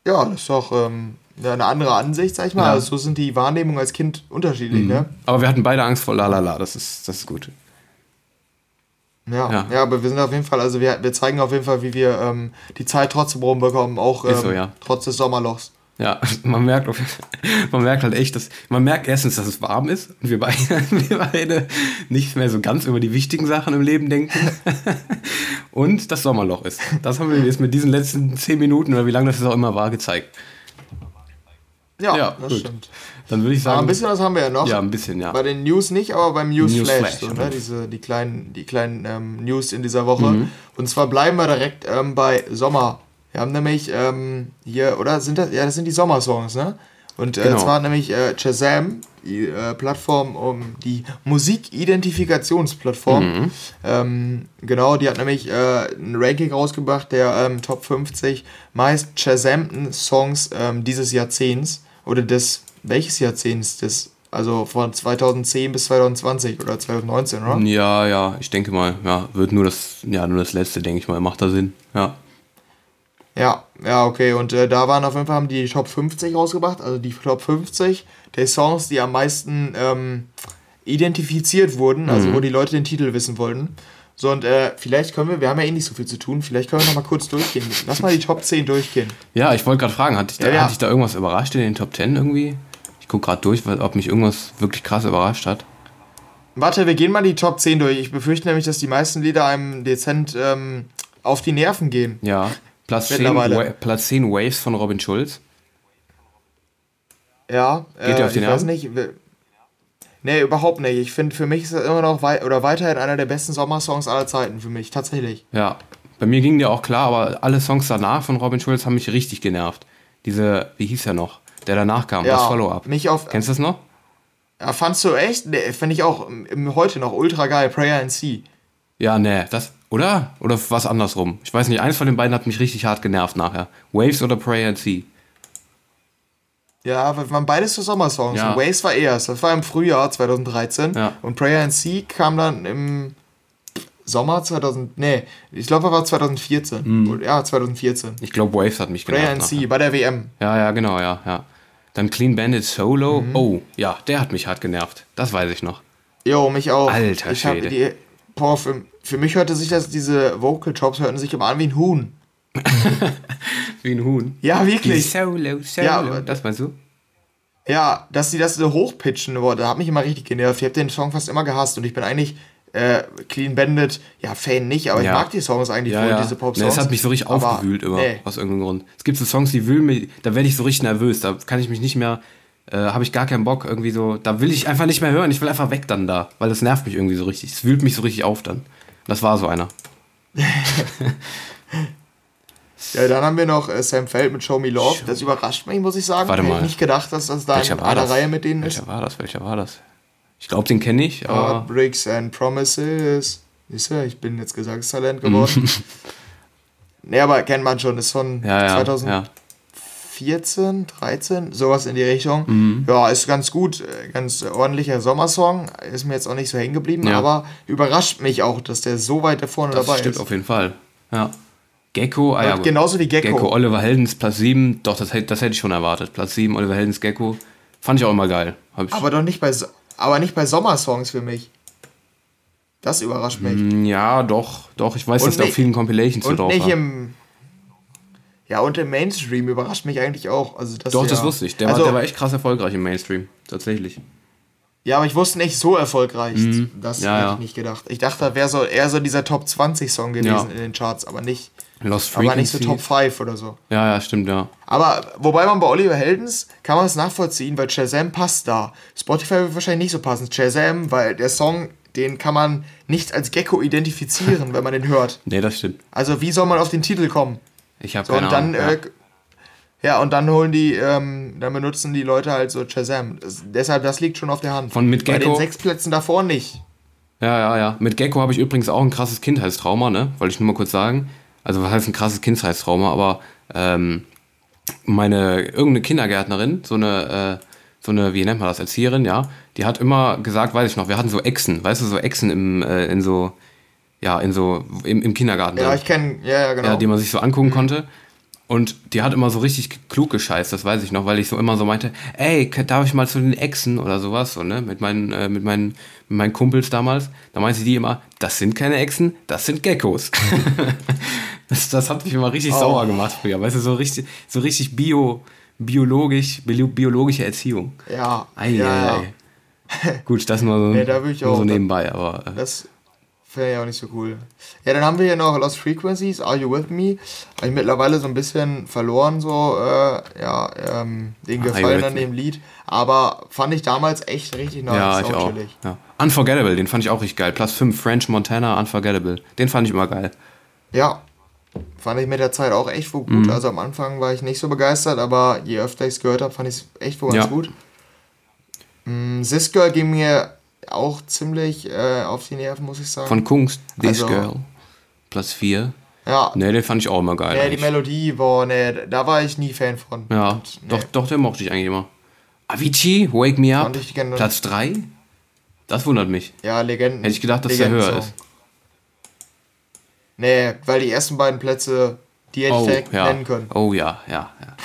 Ja, das ist doch ähm, eine andere Ansicht, sag ich mal. Ja. Also, so sind die Wahrnehmungen als Kind unterschiedlich, ne? Aber wir hatten beide Angst vor Lalala, das ist, das ist gut. Ja. Ja. ja, aber wir sind auf jeden Fall, also wir, wir zeigen auf jeden Fall, wie wir ähm, die Zeit trotzdem rumbekommen, auch ähm, so, ja. trotz des Sommerlochs. Ja, man merkt, man merkt halt echt, dass man merkt erstens, dass es warm ist und wir beide, wir beide nicht mehr so ganz über die wichtigen Sachen im Leben denken und das Sommerloch ist. Das haben wir jetzt mit diesen letzten zehn Minuten oder wie lange das jetzt auch immer war gezeigt. Ja, Ja, das gut. stimmt. Dann würde ich Aber sagen, ein bisschen was haben wir ja noch. ja, ein bisschen, ja. Bei den News nicht, aber beim News, News Flash, Flash, so, aber- ne? Diese, die kleinen, die kleinen ähm, News in dieser Woche. Mhm. Und zwar bleiben wir direkt ähm, bei Sommer. Wir haben nämlich ähm, hier, oder sind das, ja, das sind die Sommersongs, ne? Und äh, Genau. zwar nämlich äh, Shazam, die äh, Plattform, um die Musikidentifikationsplattform. Mhm. Ähm, genau, die hat nämlich äh, ein Ranking rausgebracht der ähm, Top 50 meist Shazamten Songs ähm, dieses Jahrzehnts oder des welches Jahrzehnts des also von 2010 bis 2020 oder 2019, oder? Ja, ja, ich denke mal, ja, wird nur das, ja, nur das letzte, denke ich mal, macht da Sinn. Ja. Ja, ja, okay. Und äh, da waren auf jeden Fall haben die Top 50 rausgebracht, also die Top 50 der Songs, die am meisten ähm, identifiziert wurden, also Mhm. wo die Leute den Titel wissen wollten. So, und äh, vielleicht können wir, wir haben ja eh nicht so viel zu tun, vielleicht können wir noch mal kurz durchgehen. Lass mal die Top 10 durchgehen. Ja, ich wollte gerade fragen, hat dich, da, Ja, ja. hat dich da irgendwas überrascht in den Top 10 irgendwie? Ich gucke gerade durch, ob mich irgendwas wirklich krass überrascht hat. Warte, wir gehen mal die Top 10 durch. Ich befürchte nämlich, dass die meisten Lieder einem dezent ähm, auf die Nerven gehen. Ja, Platz 10, Mittlerweile. Wa Platz 10 Waves von Robin Schulz. Ja, Geht äh, auf die ich weiß nicht. Nee, überhaupt nicht. Ich finde, für mich ist das immer noch wei oder weiterhin einer der besten Sommersongs aller Zeiten für mich, tatsächlich. Ja, bei mir ging der auch klar, aber alle Songs danach von Robin Schulz haben mich richtig genervt. Diese, wie hieß er noch? Der danach kam, das Follow-up. Mich auf. Kennst du das noch? Ja, fandst du echt? Nee, finde ich auch ähm, heute noch ultra geil. Prayer and Sea. Ja, nee, das, oder? Oder was andersrum? Ich weiß nicht, eins von den beiden hat mich richtig hart genervt nachher. Waves oder Pray and Sea? Ja, waren beides so Sommersongs. Ja. Waze war erst. Das war im Frühjahr 2013. Ja. Und Prayer and Sea kam dann im Sommer 2000. Nee, ich glaube, das war 2014. Mhm. Ja, 2014. Ich glaube, Waves hat mich Prayer genervt. and nachher. Sea bei der WM. Ja, ja, genau, ja, ja. Dann Clean Bandit Solo. Mhm. Oh, ja, der hat mich hart genervt. Das weiß ich noch. Jo, mich auch. Alter ich hab Schwede. Die, boah, für, für mich hörte sich das, diese Vocal Chops hörten sich immer an wie ein Huhn. Wie ein Huhn. Ja, wirklich. Solo, Solo. Ja, das meinst du? Ja, dass sie das so hochpitchen, boah, da hat mich immer richtig genervt. Ich habe den Song fast immer gehasst und ich bin eigentlich äh, Clean Bandit, ja, Fan nicht, aber Ja. ich mag die Songs eigentlich Ja, voll, ja. diese Nee, Pop-Songs. es hat mich so richtig Aber, aufgewühlt immer, nee. aus irgendeinem Grund. Es gibt so Songs, die wühlen mich, da werde ich so richtig nervös, da kann ich mich nicht mehr, äh, habe ich gar keinen Bock irgendwie so, da will ich einfach nicht mehr hören, ich will einfach weg dann da, weil das nervt mich irgendwie so richtig, es wühlt mich so richtig auf dann. Das war so einer. Ja, dann haben wir noch äh, Sam Feld mit Show Me Love. Das überrascht mich, muss ich sagen. Warte Hätte mal. ich nicht gedacht, dass das da Welcher in einer das? Reihe mit denen Welcher ist. war das? Welcher war das? Ich glaube, den kenne ich, aber Heartbreaks and Promises. Siehst du, ich bin jetzt Gesangstalent geworden. nee, aber kennt man schon. Ist von ja, ja, 2014, ja. 13, sowas in die Richtung. Mhm. Ja, ist ganz gut. äh, Ganz ordentlicher Sommersong. Ist mir jetzt auch nicht so hängen geblieben, Ja. aber überrascht mich auch, dass der so weit da vorne Das dabei stimmt ist. auf jeden Fall. Ja. Gecko, ah ja. Genauso wie Gecko. Gecko, Oliver Heldens Platz 7, doch, das, hätte- das hätte ich schon erwartet. Platz 7, Oliver Heldens Gecko. Fand ich auch immer geil. Aber doch nicht bei, aber nicht bei Sommersongs für mich. Das überrascht mich. Mm, ja, doch, doch. Ich weiß, Und dass da auf vielen Compilations Und drauf nicht war. im. Ja, und im Mainstream überrascht mich eigentlich auch. Also das Doch, ja, das wusste ich. Der, also, war, der war echt krass erfolgreich im Mainstream. Tatsächlich. Ja, aber ich wusste nicht so erfolgreich. Das Mhm. Ja, hätte ja. ich nicht gedacht. Ich dachte, da wäre so eher so dieser Top 20 Song gewesen Ja. in den Charts, aber nicht, Lost Frequency. aber nicht so Top 5 oder so. Ja, ja, stimmt, ja. Aber wobei man bei Oliver Heldens kann man es nachvollziehen, weil Shazam passt da. Spotify wird wahrscheinlich nicht so passen. Shazam, weil der Song, den kann man nicht als Gecko identifizieren, wenn man den hört. Nee, das stimmt. Also wie soll man auf den Titel kommen? Ich habe So, keine und dann, Ahnung. äh, ja, und dann holen die, ähm, dann benutzen die Leute halt so Shazam. Das, deshalb, das liegt schon auf der Hand. Von mit Bei den Gecko? sechs Plätzen davor nicht. Ja, ja, ja. Mit Gecko habe ich übrigens auch ein krasses Kindheitstrauma, ne? Wollte ich nur mal kurz sagen. Also, was heißt ein krasses Kindheitstrauma? Aber ähm, meine irgendeine Kindergärtnerin, so eine, äh, so eine, wie nennt man das, Erzieherin, ja, die hat immer gesagt, weiß ich noch, wir hatten so Echsen, weißt du, so Echsen im, äh, in so, ja, in so, im, im Kindergarten. Ja, drin. ich kenne, ja, ja, genau. ja, die man sich so angucken konnte. Und die hat immer so richtig klug gescheißt, das weiß ich noch, weil ich so immer so meinte, ey, darf ich mal zu den Echsen oder sowas, so, ne, mit meinen, äh, mit meinen, mit meinen Kumpels damals. Da meinte die immer, das sind keine Echsen, das sind Geckos. das, das hat mich immer richtig Oh. sauer gemacht früher, weißt du, so richtig, so richtig bio, biologisch, bio, biologische Erziehung. ja, Ei, ja, ei, ja. Gut, das nur so, Nee, da auch- so nebenbei, aber äh, Das finde ich auch nicht so cool. Ja, dann haben wir hier noch Lost Frequencies, Are You With Me? Habe ich mittlerweile so ein bisschen verloren, so, äh, ja, ähm, den Gefallen an Me? dem Lied. Aber fand ich damals echt richtig nice. Ja, ich auch. Ja. Unforgettable, den fand ich auch richtig geil. Platz 5, French Montana, Unforgettable. Den fand ich immer geil. Ja, fand ich mit der Zeit auch echt wohl Mhm. gut. Also am Anfang war ich nicht so begeistert, aber je öfter ich es gehört habe, fand ich es echt wohl ganz Ja. gut. Mm, This Girl ging mir auch ziemlich äh, auf die Nerven, muss ich sagen. Von Kunst, This Also- Girl. Platz 4. ja, Ne, den fand ich auch immer geil. nee, die. Melodie, boah, nee, da war ich nie Fan von. ja, Und, nee. doch, doch, den mochte ich eigentlich immer. Avicii, Wake Me Up, ich Platz 3. Das wundert mich. Ja, Legenden. Hätte ich gedacht, dass der höher ist. Nee, weil die ersten beiden Plätze, die hätte ich Oh, direkt ja. nennen können. Oh ja, ja, ja.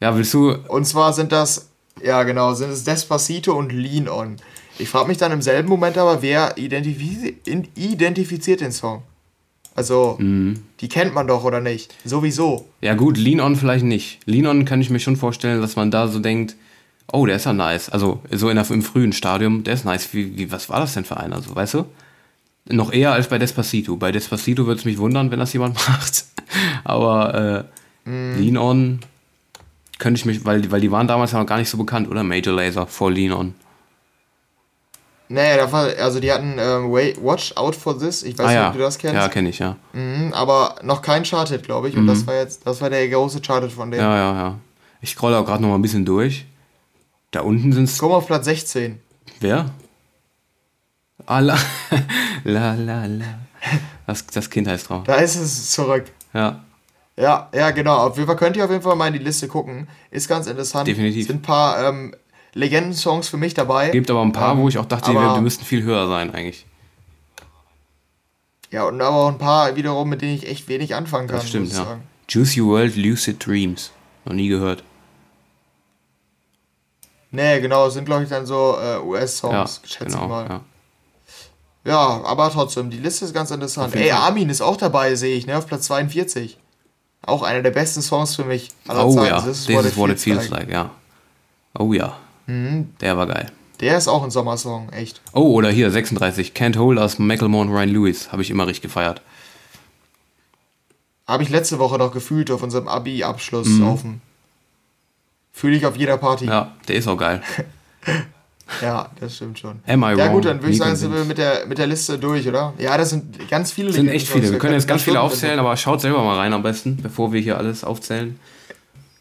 Ja, willst du. Und zwar sind das, ja genau, sind es Despacito und Lean On. Ich frage mich dann im selben Moment aber, wer identifiz identifiziert den Song? Also, Mhm. die kennt man doch oder nicht? Sowieso. Ja, gut, Lean On vielleicht nicht. Lean On kann ich mir schon vorstellen, dass man da so denkt, oh, der ist ja nice. Also, so in der, im frühen Stadium, der ist nice. Wie, wie, was war das denn für einer? So, weißt du? Noch eher als bei Despacito. Bei Despacito würde es mich wundern, wenn das jemand macht. Aber äh, Lean On könnte ich mich, weil, weil die waren damals ja noch gar nicht so bekannt, oder? Major Laser vor Lean On. Nee, da war, also die hatten ähm, Wait, Watch Out for This. Ich weiß ah nicht, ja, ob du das kennst. ja, kenne ich, ja. Mhm, aber noch kein Charted, glaube ich. Und das war jetzt, das war der große Charted von denen. Ja, ja, ja. Ich scrolle auch gerade noch mal ein bisschen durch. Da unten sind's Komm auf Platz 16. Wer? Ah, la, la, la, la. Das, das Kindheitstraum. Da ist es zurück. Ja. Ja, ja, genau. Auf jeden Fall könnt ihr auf jeden Fall mal in die Liste gucken. Ist ganz interessant. Definitiv. Sind ein paar ähm, Legenden-Songs für mich dabei. Gibt aber ein paar, Ähm, wo ich auch dachte, die, aber- die müssten viel höher sein eigentlich. Ja, und aber auch ein paar wiederum, mit denen ich echt wenig anfangen kann. Das stimmt, ja. sagen. Juicy World Lucid Dreams. Noch nie gehört. Nee, genau, es sind glaube ich dann so äh, Ja, US-Songs, schätze genau. ich mal. Ja. Ja, aber trotzdem, die Liste ist ganz interessant. Ey. Armin ist auch dabei, sehe ich, ne, auf Platz 42. Auch einer der besten Songs für mich aller Oh Zeiten. ja, this is what it feels like, ja. Oh ja. Mhm. Der war geil. Der ist auch ein Sommersong, echt. Oh, oder hier, 36. Can't Hold Us, Macklemore und Ryan Lewis. Habe ich immer richtig gefeiert. Habe ich letzte Woche noch gefühlt auf unserem Abi-Abschluss Mhm. laufen. Fühle ich auf jeder Party. Ja, der ist auch geil. das stimmt schon. Am I ja wrong? gut, dann würde ich sagen, sind wir mit der, mit der Liste durch, oder? Ja, das sind ganz viele Das sind echt viele. Wir können jetzt ganz viele aufzählen, aber schaut selber mal rein am besten, bevor wir hier alles aufzählen.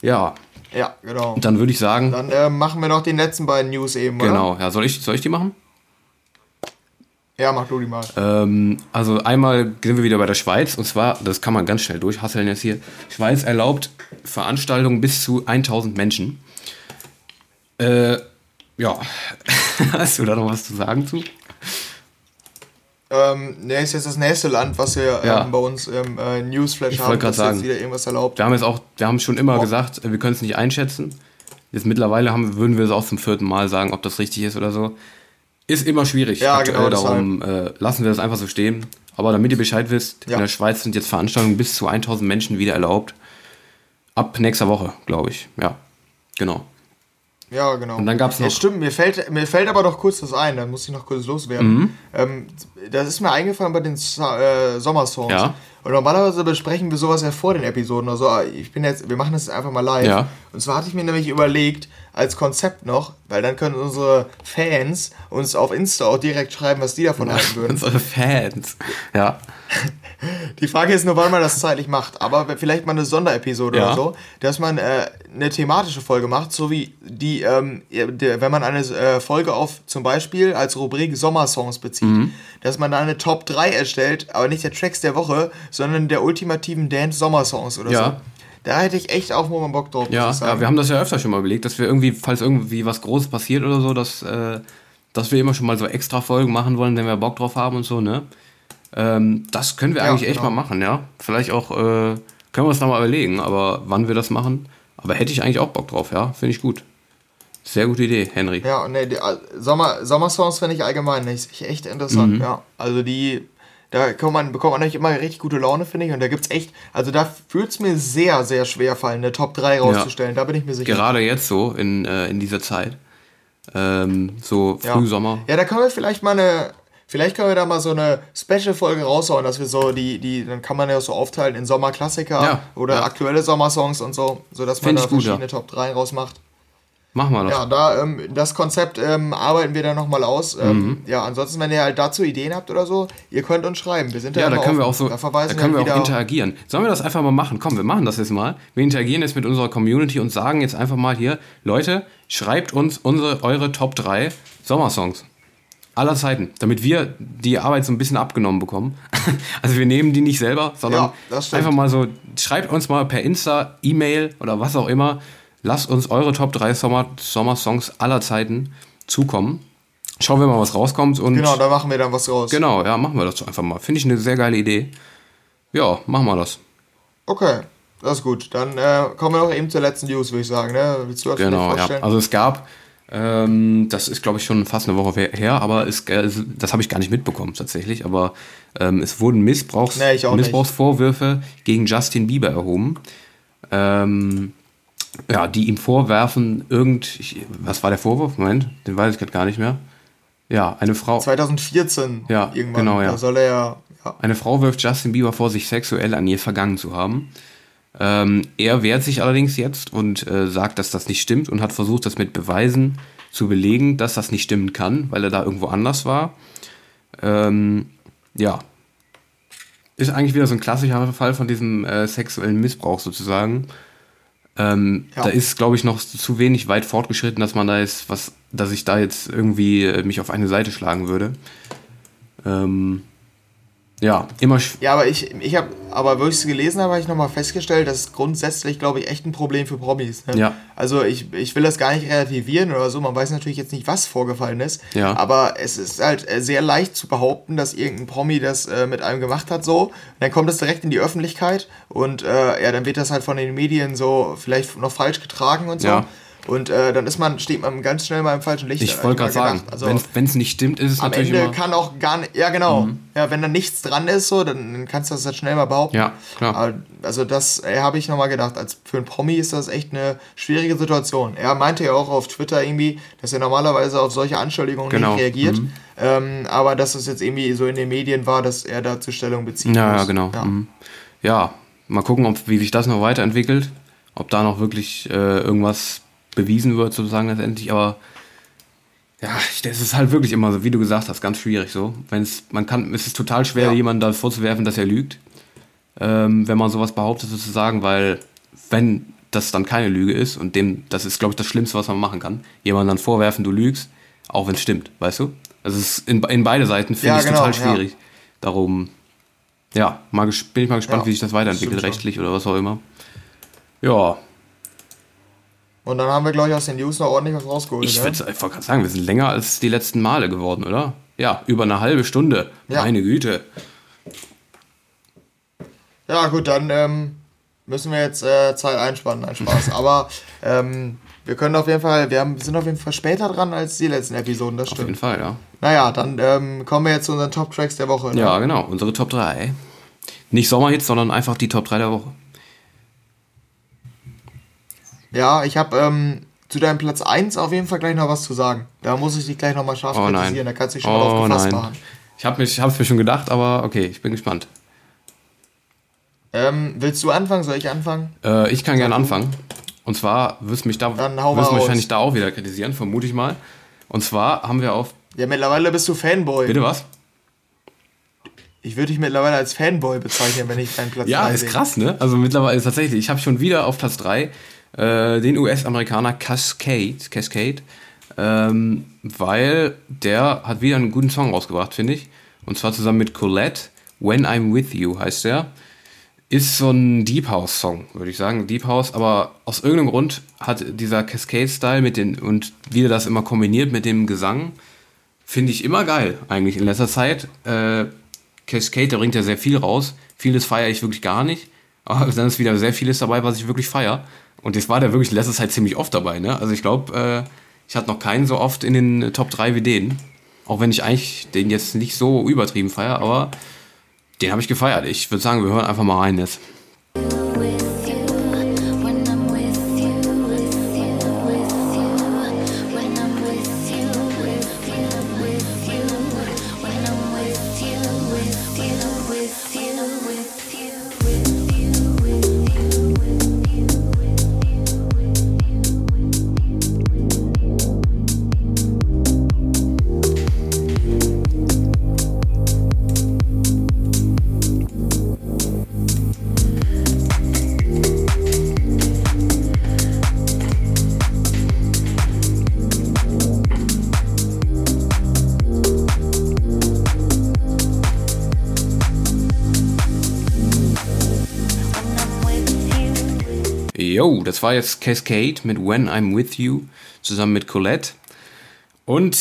Ja, Ja, genau. und dann würde ich sagen, Dann äh, machen wir noch den letzten beiden News eben, oder? genau. Ja, soll ich, soll ich die machen? Ja, mach du die mal. Ähm, also einmal sind wir wieder bei der Schweiz und zwar, das kann man ganz schnell durchhasseln jetzt hier. Schweiz erlaubt Veranstaltungen bis zu 1000 Menschen. Äh, ja, hast du da noch was zu sagen zu? Ähm, ne, ist jetzt das nächste Land, was wir Ja. ähm, bei uns im äh, Newsflash Ich haben, wollte grad das jetzt sagen. wieder irgendwas erlaubt. Wir haben jetzt auch, wir haben schon immer Boah. gesagt, äh, wir können es nicht einschätzen. Jetzt mittlerweile haben, würden wir es auch zum vierten Mal sagen, ob das richtig ist oder so. Ist immer schwierig. Ja, aktuell, genau, darum äh, lassen wir das einfach so stehen. Aber damit ihr Bescheid wisst, Ja. in der Schweiz sind jetzt Veranstaltungen bis zu 1000 Menschen wieder erlaubt. Ab nächster Woche, glaube ich. Ja, genau. Ja, genau. Und dann gab's Ja, noch- stimmt, mir fällt, mir fällt aber noch kurz das ein, da muss ich noch kurz loswerden. Mhm. Ähm, das ist mir eingefallen bei den äh, Sommersongs. Ja. Und normalerweise besprechen wir sowas ja vor den Episoden oder so. Ich bin jetzt, wir machen das jetzt einfach mal live. Ja. Und zwar hatte ich mir nämlich überlegt, als Konzept noch, weil dann können unsere Fans uns auf Insta auch direkt schreiben, was die davon halten würden. Unsere Fans. Ja. Die Frage ist nur, wann man das zeitlich macht. Aber vielleicht mal eine Sonderepisode Ja. oder so, dass man äh, eine thematische Folge macht, so wie die, ähm, der, wenn man eine äh, Folge auf zum Beispiel als Rubrik Sommersongs bezieht, Mhm. dass man da eine Top 3 erstellt, aber nicht der Tracks der Woche, sondern der ultimativen Dance-Sommersongs oder Ja. so. Da hätte ich echt auch mal Bock drauf. Ja, ja, wir haben das ja öfter schon mal überlegt, dass wir irgendwie, falls irgendwie was Großes passiert oder so, dass, äh, dass wir immer schon mal so extra Folgen machen wollen, wenn wir Bock drauf haben und so, ne? Ähm, das können wir Ja, eigentlich echt genau. mal machen, ja. Vielleicht auch, äh, können wir uns noch mal überlegen, aber wann wir das machen. Aber hätte ich eigentlich auch Bock drauf, ja. Finde ich gut. Sehr gute Idee, Henry. Ja, ne, Sommer, Sommersongs finde ich allgemein nicht echt interessant, Mhm. ja. Also die, da kann man, bekommt man eigentlich immer richtig gute Laune, finde ich. Und da gibt's echt, also da würde es mir sehr, sehr schwer fallen, eine Top 3 rauszustellen. Da bin ich mir sicher. Gerade jetzt so, in, äh, in dieser Zeit. Ähm, so ja. Frühsommer. Ja, da können wir vielleicht mal eine, vielleicht können wir da mal so eine Special-Folge raushauen, dass wir so die, die, dann kann man ja so aufteilen in Sommerklassiker Ja, oder ja. aktuelle Sommersongs und so, sodass man Find da ich gut, ja. verschiedene Top 3 rausmacht. Machen wir das. Ja, da, ähm, das Konzept ähm, arbeiten wir dann nochmal aus. Ähm, Ja, ansonsten, wenn ihr halt dazu Ideen habt oder so, ihr könnt uns schreiben. Wir sind da Ja, da können wir auch so, da da können wir auch interagieren. Sollen wir das einfach mal machen? Komm, wir machen das jetzt mal. Wir interagieren jetzt mit unserer Community und sagen jetzt einfach mal hier, Leute, schreibt uns unsere, eure Top 3 Sommersongs. Aller Zeiten, damit wir die Arbeit so ein bisschen abgenommen bekommen. Also wir nehmen die nicht selber, sondern Ja, einfach mal so, schreibt uns mal per Insta, E-Mail oder was auch immer, lasst uns eure Top 3 Sommer, Sommersongs aller Zeiten zukommen. Schauen wir mal, was rauskommt und Genau, da machen wir dann was raus. Genau, ja, machen wir das einfach mal. Finde ich eine sehr geile Idee. Ja, machen wir das. Okay, das ist gut. Dann äh, kommen wir noch eben zur letzten News, würde ich sagen. Ne? Willst du das Genau, vielleicht ja. vorstellen? Also es gab, ähm, das ist glaube ich schon fast eine Woche her, aber es, äh, das habe ich gar nicht mitbekommen tatsächlich. Aber ähm, es wurden Missbrauchs Nee. Missbrauchsvorwürfe gegen Justin Bieber erhoben. Ähm, ja, die ihm vorwerfen, irgend, ich, was war der Vorwurf? Moment, den weiß ich gerade gar nicht mehr. Ja, eine Frau. 2014 Ja, irgendwann. genau, ja. Da soll er ja. ja. Eine Frau wirft Justin Bieber vor, sich sexuell an ihr vergangen zu haben. Ähm, er wehrt sich allerdings jetzt und äh, sagt, dass das nicht stimmt und hat versucht, das mit Beweisen zu belegen, dass das nicht stimmen kann, weil er da irgendwo anders war. Ähm, ja. Ist eigentlich wieder so ein klassischer Fall von diesem äh, sexuellen Missbrauch sozusagen. Ähm, Ja. Da ist, glaube ich, noch zu wenig weit fortgeschritten, dass man da jetzt was, dass ich da jetzt irgendwie äh, mich auf eine Seite schlagen würde. Ähm, ja, immer. Ja, aber ich, ich habe, aber wo ich es gelesen habe, habe ich nochmal festgestellt, das ist grundsätzlich, glaube ich, echt ein Problem für Promis. Ne? Ja. Also ich, ich will das gar nicht relativieren oder so, man weiß natürlich jetzt nicht, was vorgefallen ist. Ja. Aber es ist halt äh, sehr leicht zu behaupten, dass irgendein Promi das äh, mit einem gemacht hat so. Und dann kommt das direkt in die Öffentlichkeit und äh, ja, dann wird das halt von den Medien so vielleicht noch falsch getragen und so. Ja. Und äh, dann ist man, steht man ganz schnell mal im falschen Licht. Ich wollte gerade sagen. Also, wenn es nicht stimmt, ist es am natürlich Ende immer. Mhm. kann auch gar nicht, ja genau, ja, wenn da nichts dran ist, so, dann, dann kannst du das halt schnell mal behaupten. Ja, klar. Aber, also das äh, habe ich nochmal gedacht, als für einen Promi ist das echt eine schwierige Situation. Er meinte ja auch auf Twitter irgendwie, dass er normalerweise auf solche Anschuldigungen Genau, nicht reagiert, mhm. ähm, aber dass es jetzt irgendwie so in den Medien war, dass er dazu Stellung bezieht. Ja, muss. ja, genau. Ja. Mhm. Ja, mal gucken, ob, wie sich das noch weiterentwickelt. Ob da noch wirklich äh, irgendwas bewiesen wird, sozusagen letztendlich. Aber ja, das ist halt wirklich immer so, wie du gesagt hast, ganz schwierig so. Wenn's, man kann, es ist total schwer, Ja. jemandem da vorzuwerfen, dass er lügt, ähm, wenn man sowas behauptet, sozusagen, weil wenn das dann keine Lüge ist und dem, das ist, glaube ich, das Schlimmste, was man machen kann, jemandem dann vorwerfen, du lügst, auch wenn es stimmt, weißt du? Also es ist in, in beide Seiten finde Ja, ich genau, total ja. schwierig. Darum, ja, mal, bin ich mal gespannt, Ja, wie sich das weiterentwickelt, stimmt schon. rechtlich oder was auch immer. Ja, Und dann haben wir, glaube ich, aus den News noch ordentlich was rausgeholt. ich würde einfach gerade sagen, wir sind länger als die letzten Male geworden, oder? Ja, über eine halbe Stunde. Ja. Meine Güte. Ja, gut, dann ähm, müssen wir jetzt äh, Zeit einspannen, ein Spaß. Aber ähm, wir können auf jeden Fall, wir haben, sind auf jeden Fall später dran als die letzten Episoden, das Auf jeden stimmt. Fall, ja. Naja, dann ähm, kommen wir jetzt zu unseren Top-Tracks der Woche. Ne? Ja, genau, unsere Top 3. Nicht Sommerhits, sondern einfach die Top 3 der Woche. Ja, ich habe ähm, zu deinem Platz 1 auf jeden Fall gleich noch was zu sagen. Da muss ich dich gleich nochmal scharf Oh nein. kritisieren, da kannst du dich schon mal drauf Oh gefasst nein. machen. Ich habe es mir schon gedacht, aber okay, ich bin gespannt. Ähm, willst du anfangen? Soll ich anfangen? Äh, ich kann gerne anfangen. Und zwar wirst du mich da wirst wahrscheinlich da auch wieder kritisieren, vermute ich mal. Und zwar haben wir auf. Ja, mittlerweile bist du Fanboy. Bitte was? Ich würde dich mittlerweile als Fanboy bezeichnen, wenn ich deinen Platz Ja, 3 ist sehe. krass, ne? Also mittlerweile ist tatsächlich, ich habe schon wieder auf Platz 3 äh, den US-Amerikaner Cascade, Cascade ähm, weil der hat wieder einen guten Song rausgebracht, finde ich. Und zwar zusammen mit Colette, When I'm With You heißt der. Ist so ein Deep House-Song, würde ich sagen. Deep House, aber aus irgendeinem Grund hat dieser Cascade-Style mit den und wie er das immer kombiniert mit dem Gesang, finde ich immer geil, eigentlich in letzter Zeit. Äh, Cascade, der bringt ja sehr viel raus. Vieles feiere ich wirklich gar nicht. Aber dann ist wieder sehr vieles dabei, was ich wirklich feiere. Und jetzt war der wirklich in letzter Zeit ziemlich oft dabei. Ne? Also ich glaube, äh, ich hatte noch keinen so oft in den Top 3 wie den. Auch wenn ich eigentlich den jetzt nicht so übertrieben feiere, aber den habe ich gefeiert. Ich würde sagen, wir hören einfach mal rein jetzt. Yo, das war jetzt Cascade mit When I'm With You zusammen mit Colette. Und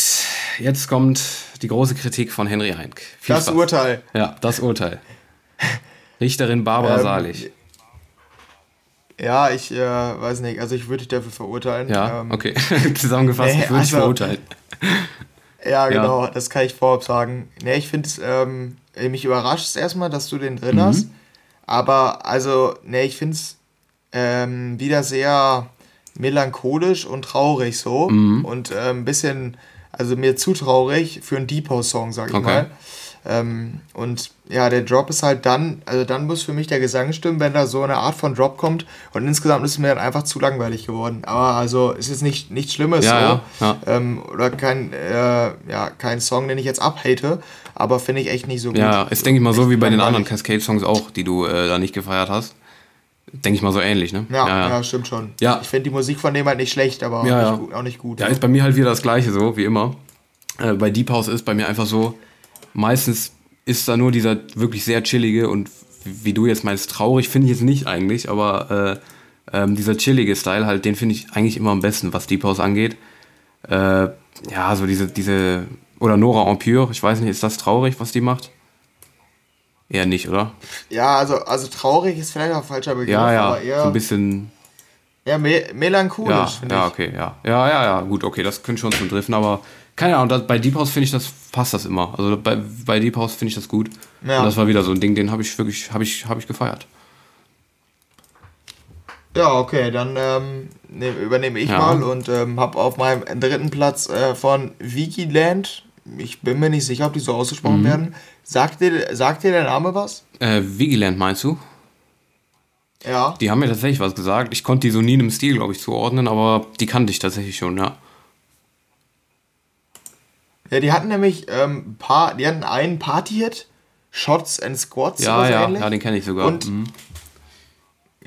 jetzt kommt die große Kritik von Henry Heinck. Viel Das Spaß. Urteil. Ja, das Urteil. Richterin Barbara Ähm, Salig. Ja, ich äh, weiß nicht, also ich würde dich dafür verurteilen. Ja, Ähm, okay. Zusammengefasst, nee, ich würde dich also- verurteilen. Ja, genau, das kann ich vorab sagen. Ne, ich finde es, ähm, mich überrascht es erstmal, dass du den drin hast. Aber, also, ne, ich finde es ähm, wieder sehr melancholisch und traurig so. Und äh, ein bisschen, also mir zu traurig für einen Deep House-Song, sag ich Okay. mal. Ähm, und ja, der Drop ist halt dann, also dann muss für mich der Gesang stimmen, wenn da so eine Art von Drop kommt. Und insgesamt ist es mir dann einfach zu langweilig geworden. Aber also es ist nicht nichts Schlimmes Ja, so. ja, Ähm, oder kein, äh, ja, kein Song, den ich jetzt abhate, aber finde ich echt nicht so gut. Ja, ist, denke ich mal, so wie bei den anderen. Cascade-Songs auch, die du äh, da nicht gefeiert hast. Denke ich mal so ähnlich, ne? Ja, ja, ja. stimmt schon. Ja. Ich finde die Musik von dem halt nicht schlecht, aber auch, Ja, nicht, gut, auch nicht gut. Ja, ist bei mir halt wieder das Gleiche so, wie immer. Äh, bei Deep House ist bei mir einfach so, meistens ist da nur dieser wirklich sehr chillige und wie du jetzt meinst, traurig finde ich jetzt nicht eigentlich, aber äh, ähm, dieser chillige Style halt, den finde ich eigentlich immer am besten, was Deep House angeht. Äh, ja, so diese, diese, oder Nora Empire, ich weiß nicht, ist das traurig, was die macht? Eher nicht, oder? Ja, also, also traurig ist vielleicht auch ein falscher Begriff, Ja, ja, aber eher, so ein bisschen, eher me melancholisch, ja, ja, ich. okay, ja. Ja, ja, ja, gut, okay, das könnte schon zum Treffen, aber keine Ahnung, das, bei Deep House finde ich, das passt das immer. Also bei, bei Deep House finde ich das gut. Ja. Und das war wieder so ein Ding, den habe ich wirklich, habe ich, habe ich gefeiert. Ja, okay, dann ähm, nehm, übernehme ich Ja. mal und ähm, habe auf meinem dritten Platz äh, von Wikiland, ich bin mir nicht sicher, ob die so Mhm. ausgesprochen werden. Sagt dir, sagt dir der Name was? Äh, Vigilant meinst du? Ja. Die haben mir tatsächlich was gesagt. Ich konnte die so nie in einem Stil, glaube ich, zuordnen, aber die kannte ich tatsächlich schon, ja. Ja, die hatten nämlich ähm, paar, die hatten einen Party-Hit, Shots and Squats Ja, ja, ähnlich. ja, den kenne ich sogar. Und- mhm.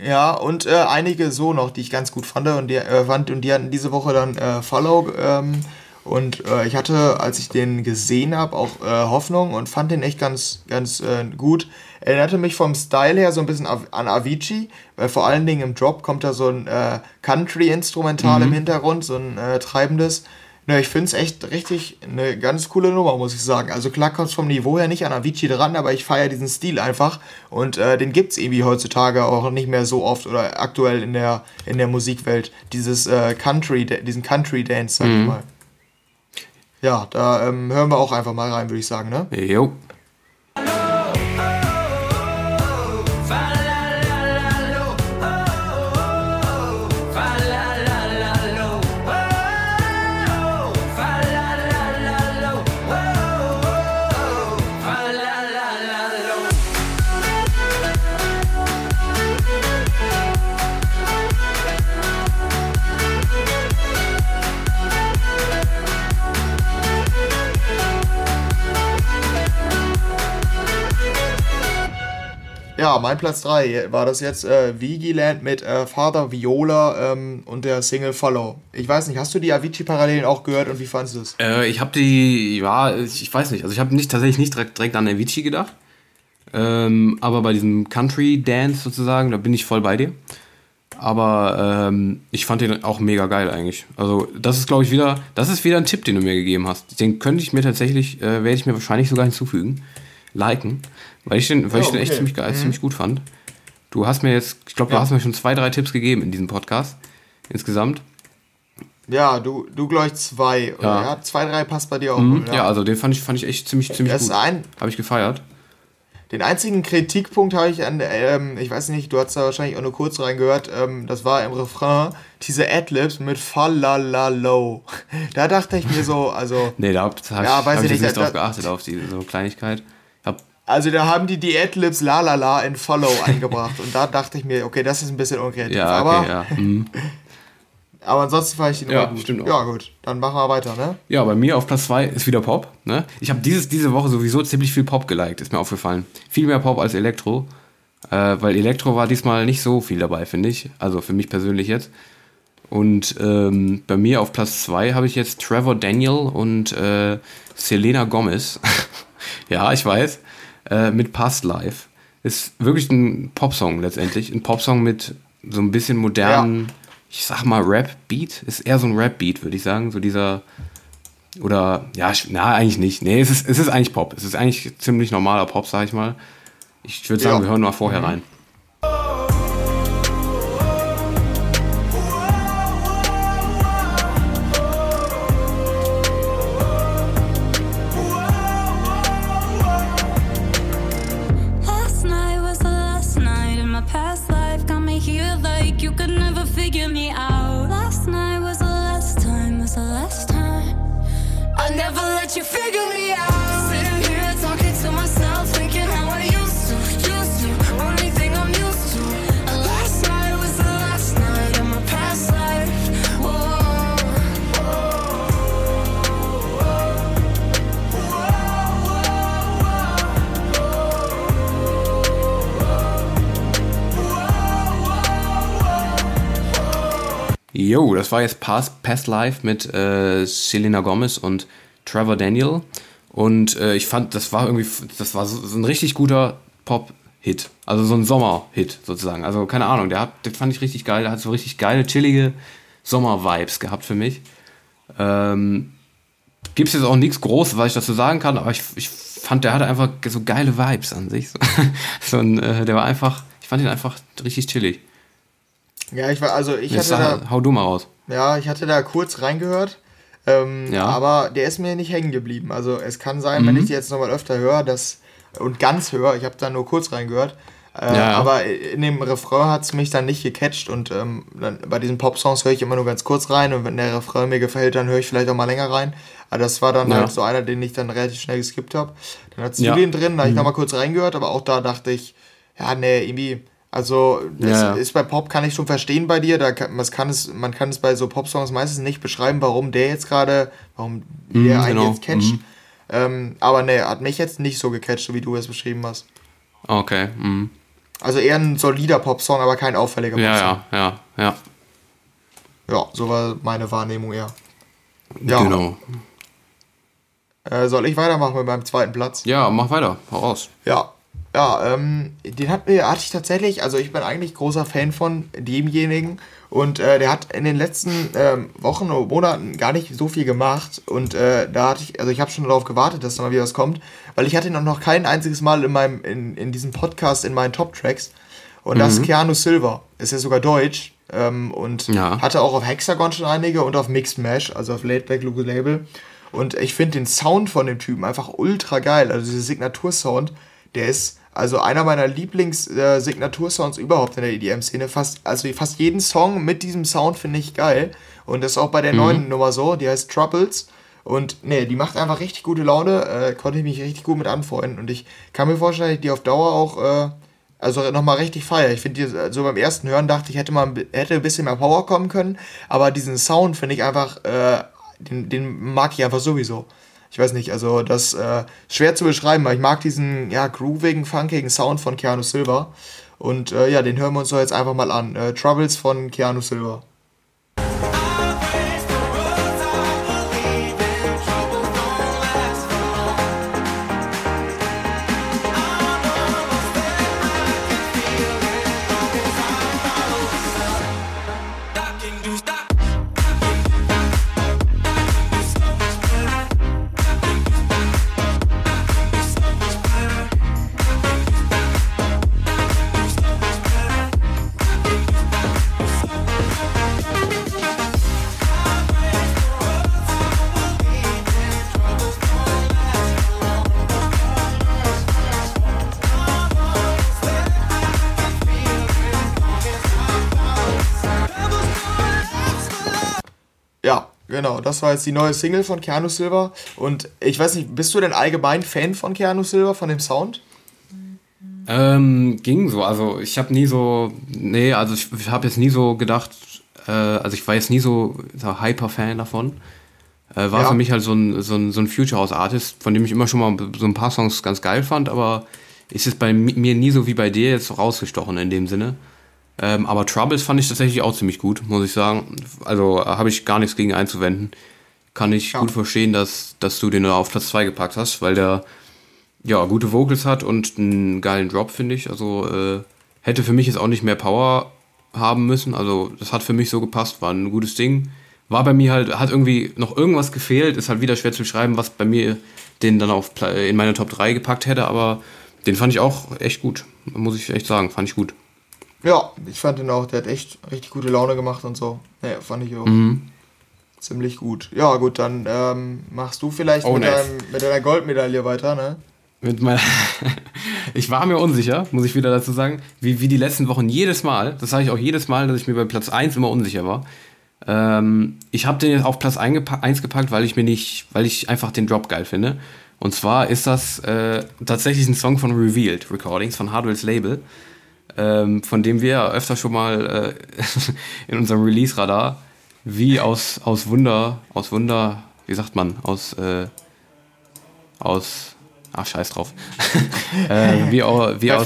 Ja, und äh, einige so noch, die ich ganz gut fand und die, äh, fand, und die hatten diese Woche dann äh, Follow. Ähm, und äh, ich hatte, als ich den gesehen habe, auch äh, Hoffnung und fand den echt ganz, ganz äh, gut. Erinnerte mich vom Style her so ein bisschen an Avicii, weil vor allen Dingen im Drop kommt da so ein äh, Country-Instrumental im Hintergrund, so ein äh, treibendes. Ne, ich finde es echt richtig eine ganz coole Nummer, muss ich sagen. Also klar kommt es vom Niveau her nicht an Avicii dran, aber ich feiere diesen Stil einfach. Und äh, den gibt es irgendwie heutzutage auch nicht mehr so oft oder aktuell in der, in der Musikwelt. Dieses äh, Country, diesen Country Dance, sag ich mal. Ja, da ähm, hören wir auch einfach mal rein, würde ich sagen, ne? Jo. Ja, mein Platz 3 war das jetzt äh, Vigiland mit äh, Father Viola ähm, und der Single Follow. Ich weiß nicht, hast du die Avicii-Parallelen auch gehört und wie fandest du es? Äh, ich habe die, ja, ich ich weiß nicht, also ich habe nicht tatsächlich nicht direkt, direkt an Avicii gedacht. Ähm, aber bei diesem Country Dance sozusagen, da bin ich voll bei dir. Aber ähm, ich fand den auch mega geil eigentlich. Also das ist, glaube ich, wieder, das ist wieder ein Tipp, den du mir gegeben hast. Den könnte ich mir tatsächlich, äh, werde ich mir wahrscheinlich sogar hinzufügen, liken, weil ich den, weil Ja, ich den echt okay. ziemlich geil, ziemlich gut fand. Du hast mir jetzt, ich glaube, du Ja. hast mir schon zwei, drei Tipps gegeben in diesem Podcast insgesamt. Ja, du, du glaube ich zwei. Oder? Ja. Ja. zwei, drei passt bei dir auch. Mhm. gut, Ja. also den fand ich, fand ich echt ziemlich, ziemlich Das ist gut. ein, Habe ich gefeiert. Den einzigen Kritikpunkt habe ich an, ähm, ich weiß nicht, du hast da wahrscheinlich auch nur kurz reingehört, ähm, das war im Refrain, diese Adlibs mit Falalalo. Da dachte ich mir so, also, Nee, da habe hab Ja, hab ich nicht, nicht da- drauf geachtet, auf die so Kleinigkeit. Also da haben die die Adlibs Lalala in Follow eingebracht und da dachte ich mir, okay, das ist ein bisschen unkreativ, ja, aber, okay, ja. Mhm. aber ansonsten fand ich die Nummer Ja, gut. stimmt auch. Ja, gut, dann machen wir weiter, ne? Ja, bei mir auf Platz 2 ist wieder Pop. Ne? Ich habe dieses diese Woche sowieso ziemlich viel Pop geliked, ist mir aufgefallen. Viel mehr Pop als Elektro. Äh, weil Elektro war diesmal nicht so viel dabei, finde ich. Also für mich persönlich jetzt. Und ähm, bei mir auf Platz 2 habe ich jetzt Trevor Daniel und äh, Selena Gomez. ja, ich weiß. Äh, mit Past Life. Ist wirklich ein Popsong letztendlich. Ein Popsong mit so ein bisschen modernen, ich sag mal Rap-Beat. Ist eher so ein Rap-Beat, würde ich sagen. So dieser. Oder, ja, na, eigentlich nicht. Nee, es ist, es ist eigentlich Pop. Es ist eigentlich ziemlich normaler Pop, sag ich mal. Ich würde sagen, Ja. wir hören mal vorher rein. Jo, das war jetzt Past, Past Life mit äh, Selena Gomez und Trevor Daniel. Und äh, ich fand, das war irgendwie, das war so, so ein richtig guter Pop-Hit. Also so ein Sommer-Hit sozusagen. Also keine Ahnung, der hat, den fand ich richtig geil. Der hat so richtig geile, chillige Sommer-Vibes gehabt für mich. Ähm, Gibt es jetzt auch nichts Großes, was ich dazu sagen kann, aber ich, ich fand, der hatte einfach so geile Vibes an sich. So ein, äh, der war einfach, ich fand ihn einfach richtig chillig. Ja, ich war, also ich Jetzt hatte da, sag, hau du mal raus. ja, ich hatte da kurz reingehört. Ähm, Ja. Aber der ist mir nicht hängen geblieben. Also es kann sein, wenn Mhm. ich die jetzt nochmal öfter höre, dass und ganz höre, ich habe da nur kurz reingehört, äh, Ja, ja. aber in dem Refrain hat es mich dann nicht gecatcht und ähm, dann, bei diesen Pop-Songs höre ich immer nur ganz kurz rein und wenn der Refrain mir gefällt, dann höre ich vielleicht auch mal länger rein. Aber das war dann Ja. halt so einer, den ich dann relativ schnell geskippt habe. Dann hat Ja. Mhm. Julian drin, da habe ich nochmal kurz reingehört, aber auch da dachte ich, ja, nee, irgendwie, also das Ja, ja. ist bei Pop kann ich schon verstehen bei dir, da kann, man kann es, man kann es bei so Pop-Songs meistens nicht beschreiben, warum der jetzt gerade, warum der Mhm, einen genau. jetzt catcht. Mhm. Ähm, aber nee, hat mich jetzt nicht so gecatcht, so wie du es beschrieben hast. Okay. Mhm. Also eher ein solider Pop-Song, aber kein auffälliger Ja, Pop-Song. ja, ja, ja. Ja, so war meine Wahrnehmung eher. Ja. Genau. Äh, soll ich weitermachen mit meinem zweiten Platz? Ja, mach weiter. Hau raus. Ja, ja, ähm, den hat mir, hatte ich tatsächlich, also ich bin eigentlich großer Fan von demjenigen und äh, der hat in den letzten ähm, Wochen oder Monaten gar nicht so viel gemacht und äh, da hatte ich, also ich habe schon darauf gewartet, dass da mal wieder was kommt, weil ich hatte ihn auch noch kein einziges Mal in meinem, in, in diesem Podcast in meinen Top-Tracks und das ist Keanu Silver, ist ja sogar deutsch ähm, und Ja. hatte auch auf Hexagon schon einige und auf Mixed Mash, also auf Late Back Local Label. Und ich finde den Sound von dem Typen einfach ultra geil, also dieser Signatursound, der ist also einer meiner Lieblings-Signatursounds überhaupt in der EDM-Szene. Fast, also fast jeden Song mit diesem Sound finde ich geil. Und das ist auch bei der neuen Nummer so, die heißt Troubles. Und nee, die macht einfach richtig gute Laune, äh, konnte ich mich richtig gut mit anfreunden. Und ich kann mir vorstellen, dass ich die auf Dauer auch, äh, also nochmal richtig feier. Ich finde, die- äh, so beim ersten Hören dachte ich, hätte man hätte ein bisschen mehr Power kommen können. Aber diesen Sound finde ich einfach, äh, den, den mag ich einfach sowieso. Ich weiß nicht, also das äh, schwer zu beschreiben, aber ich mag diesen ja, groovigen, funkigen Sound von Keanu Silva. Und äh, ja, den hören wir uns doch jetzt einfach mal an. Äh, Troubles von Keanu Silva. Das war jetzt die neue Single von Keanu Silva. Und ich weiß nicht, bist du denn allgemein Fan von Keanu Silva, von dem Sound? Ähm, ging so. Also ich habe nie so, nee, also ich, ich habe jetzt nie so gedacht, äh, also ich war jetzt nie so, so Hyper-Fan davon. Äh, war Ja. für mich halt so ein, so ein, so ein Future House Artist, von dem ich immer schon mal so ein paar Songs ganz geil fand, aber ist es bei mi- mir nie so wie bei dir jetzt rausgestochen in dem Sinne. Ähm, aber Troubles fand ich tatsächlich auch ziemlich gut, muss ich sagen. Also äh, habe ich gar nichts gegen einzuwenden. Kann ich Ja. gut verstehen, dass, dass du den da auf Platz 2 gepackt hast, weil der ja, gute Vocals hat und einen geilen Drop, finde ich. Also äh, hätte für mich jetzt auch nicht mehr Power haben müssen. Also das hat für mich so gepasst, war ein gutes Ding. War bei mir halt, hat irgendwie noch irgendwas gefehlt, ist halt wieder schwer zu beschreiben, was bei mir den dann auf in meine Top 3 gepackt hätte, aber den fand ich auch echt gut, muss ich echt sagen, fand ich gut. Ja, ich fand den auch, der hat echt richtig gute Laune gemacht und so. Ja, fand ich auch Mhm. ziemlich gut. Ja, gut, dann ähm, machst du vielleicht Oh, mit, nice. deinem, mit deiner Goldmedaille weiter, ne? Mit meiner ich war mir unsicher, muss ich wieder dazu sagen, wie, wie die letzten Wochen jedes Mal, das sage ich auch jedes Mal, dass ich mir bei Platz 1 immer unsicher war. Ähm, ich habe den jetzt auf Platz 1 gepackt, weil ich mir nicht, weil ich einfach den Drop geil finde. Und zwar ist das äh, tatsächlich ein Song von Revealed Recordings, von Hardwell's Label, ähm, von dem wir öfter schon mal äh, in unserem Release-Radar wie aus, aus Wunder, aus Wunder, wie sagt man, aus, äh, aus, ach scheiß drauf, äh, wie, au- wie aus,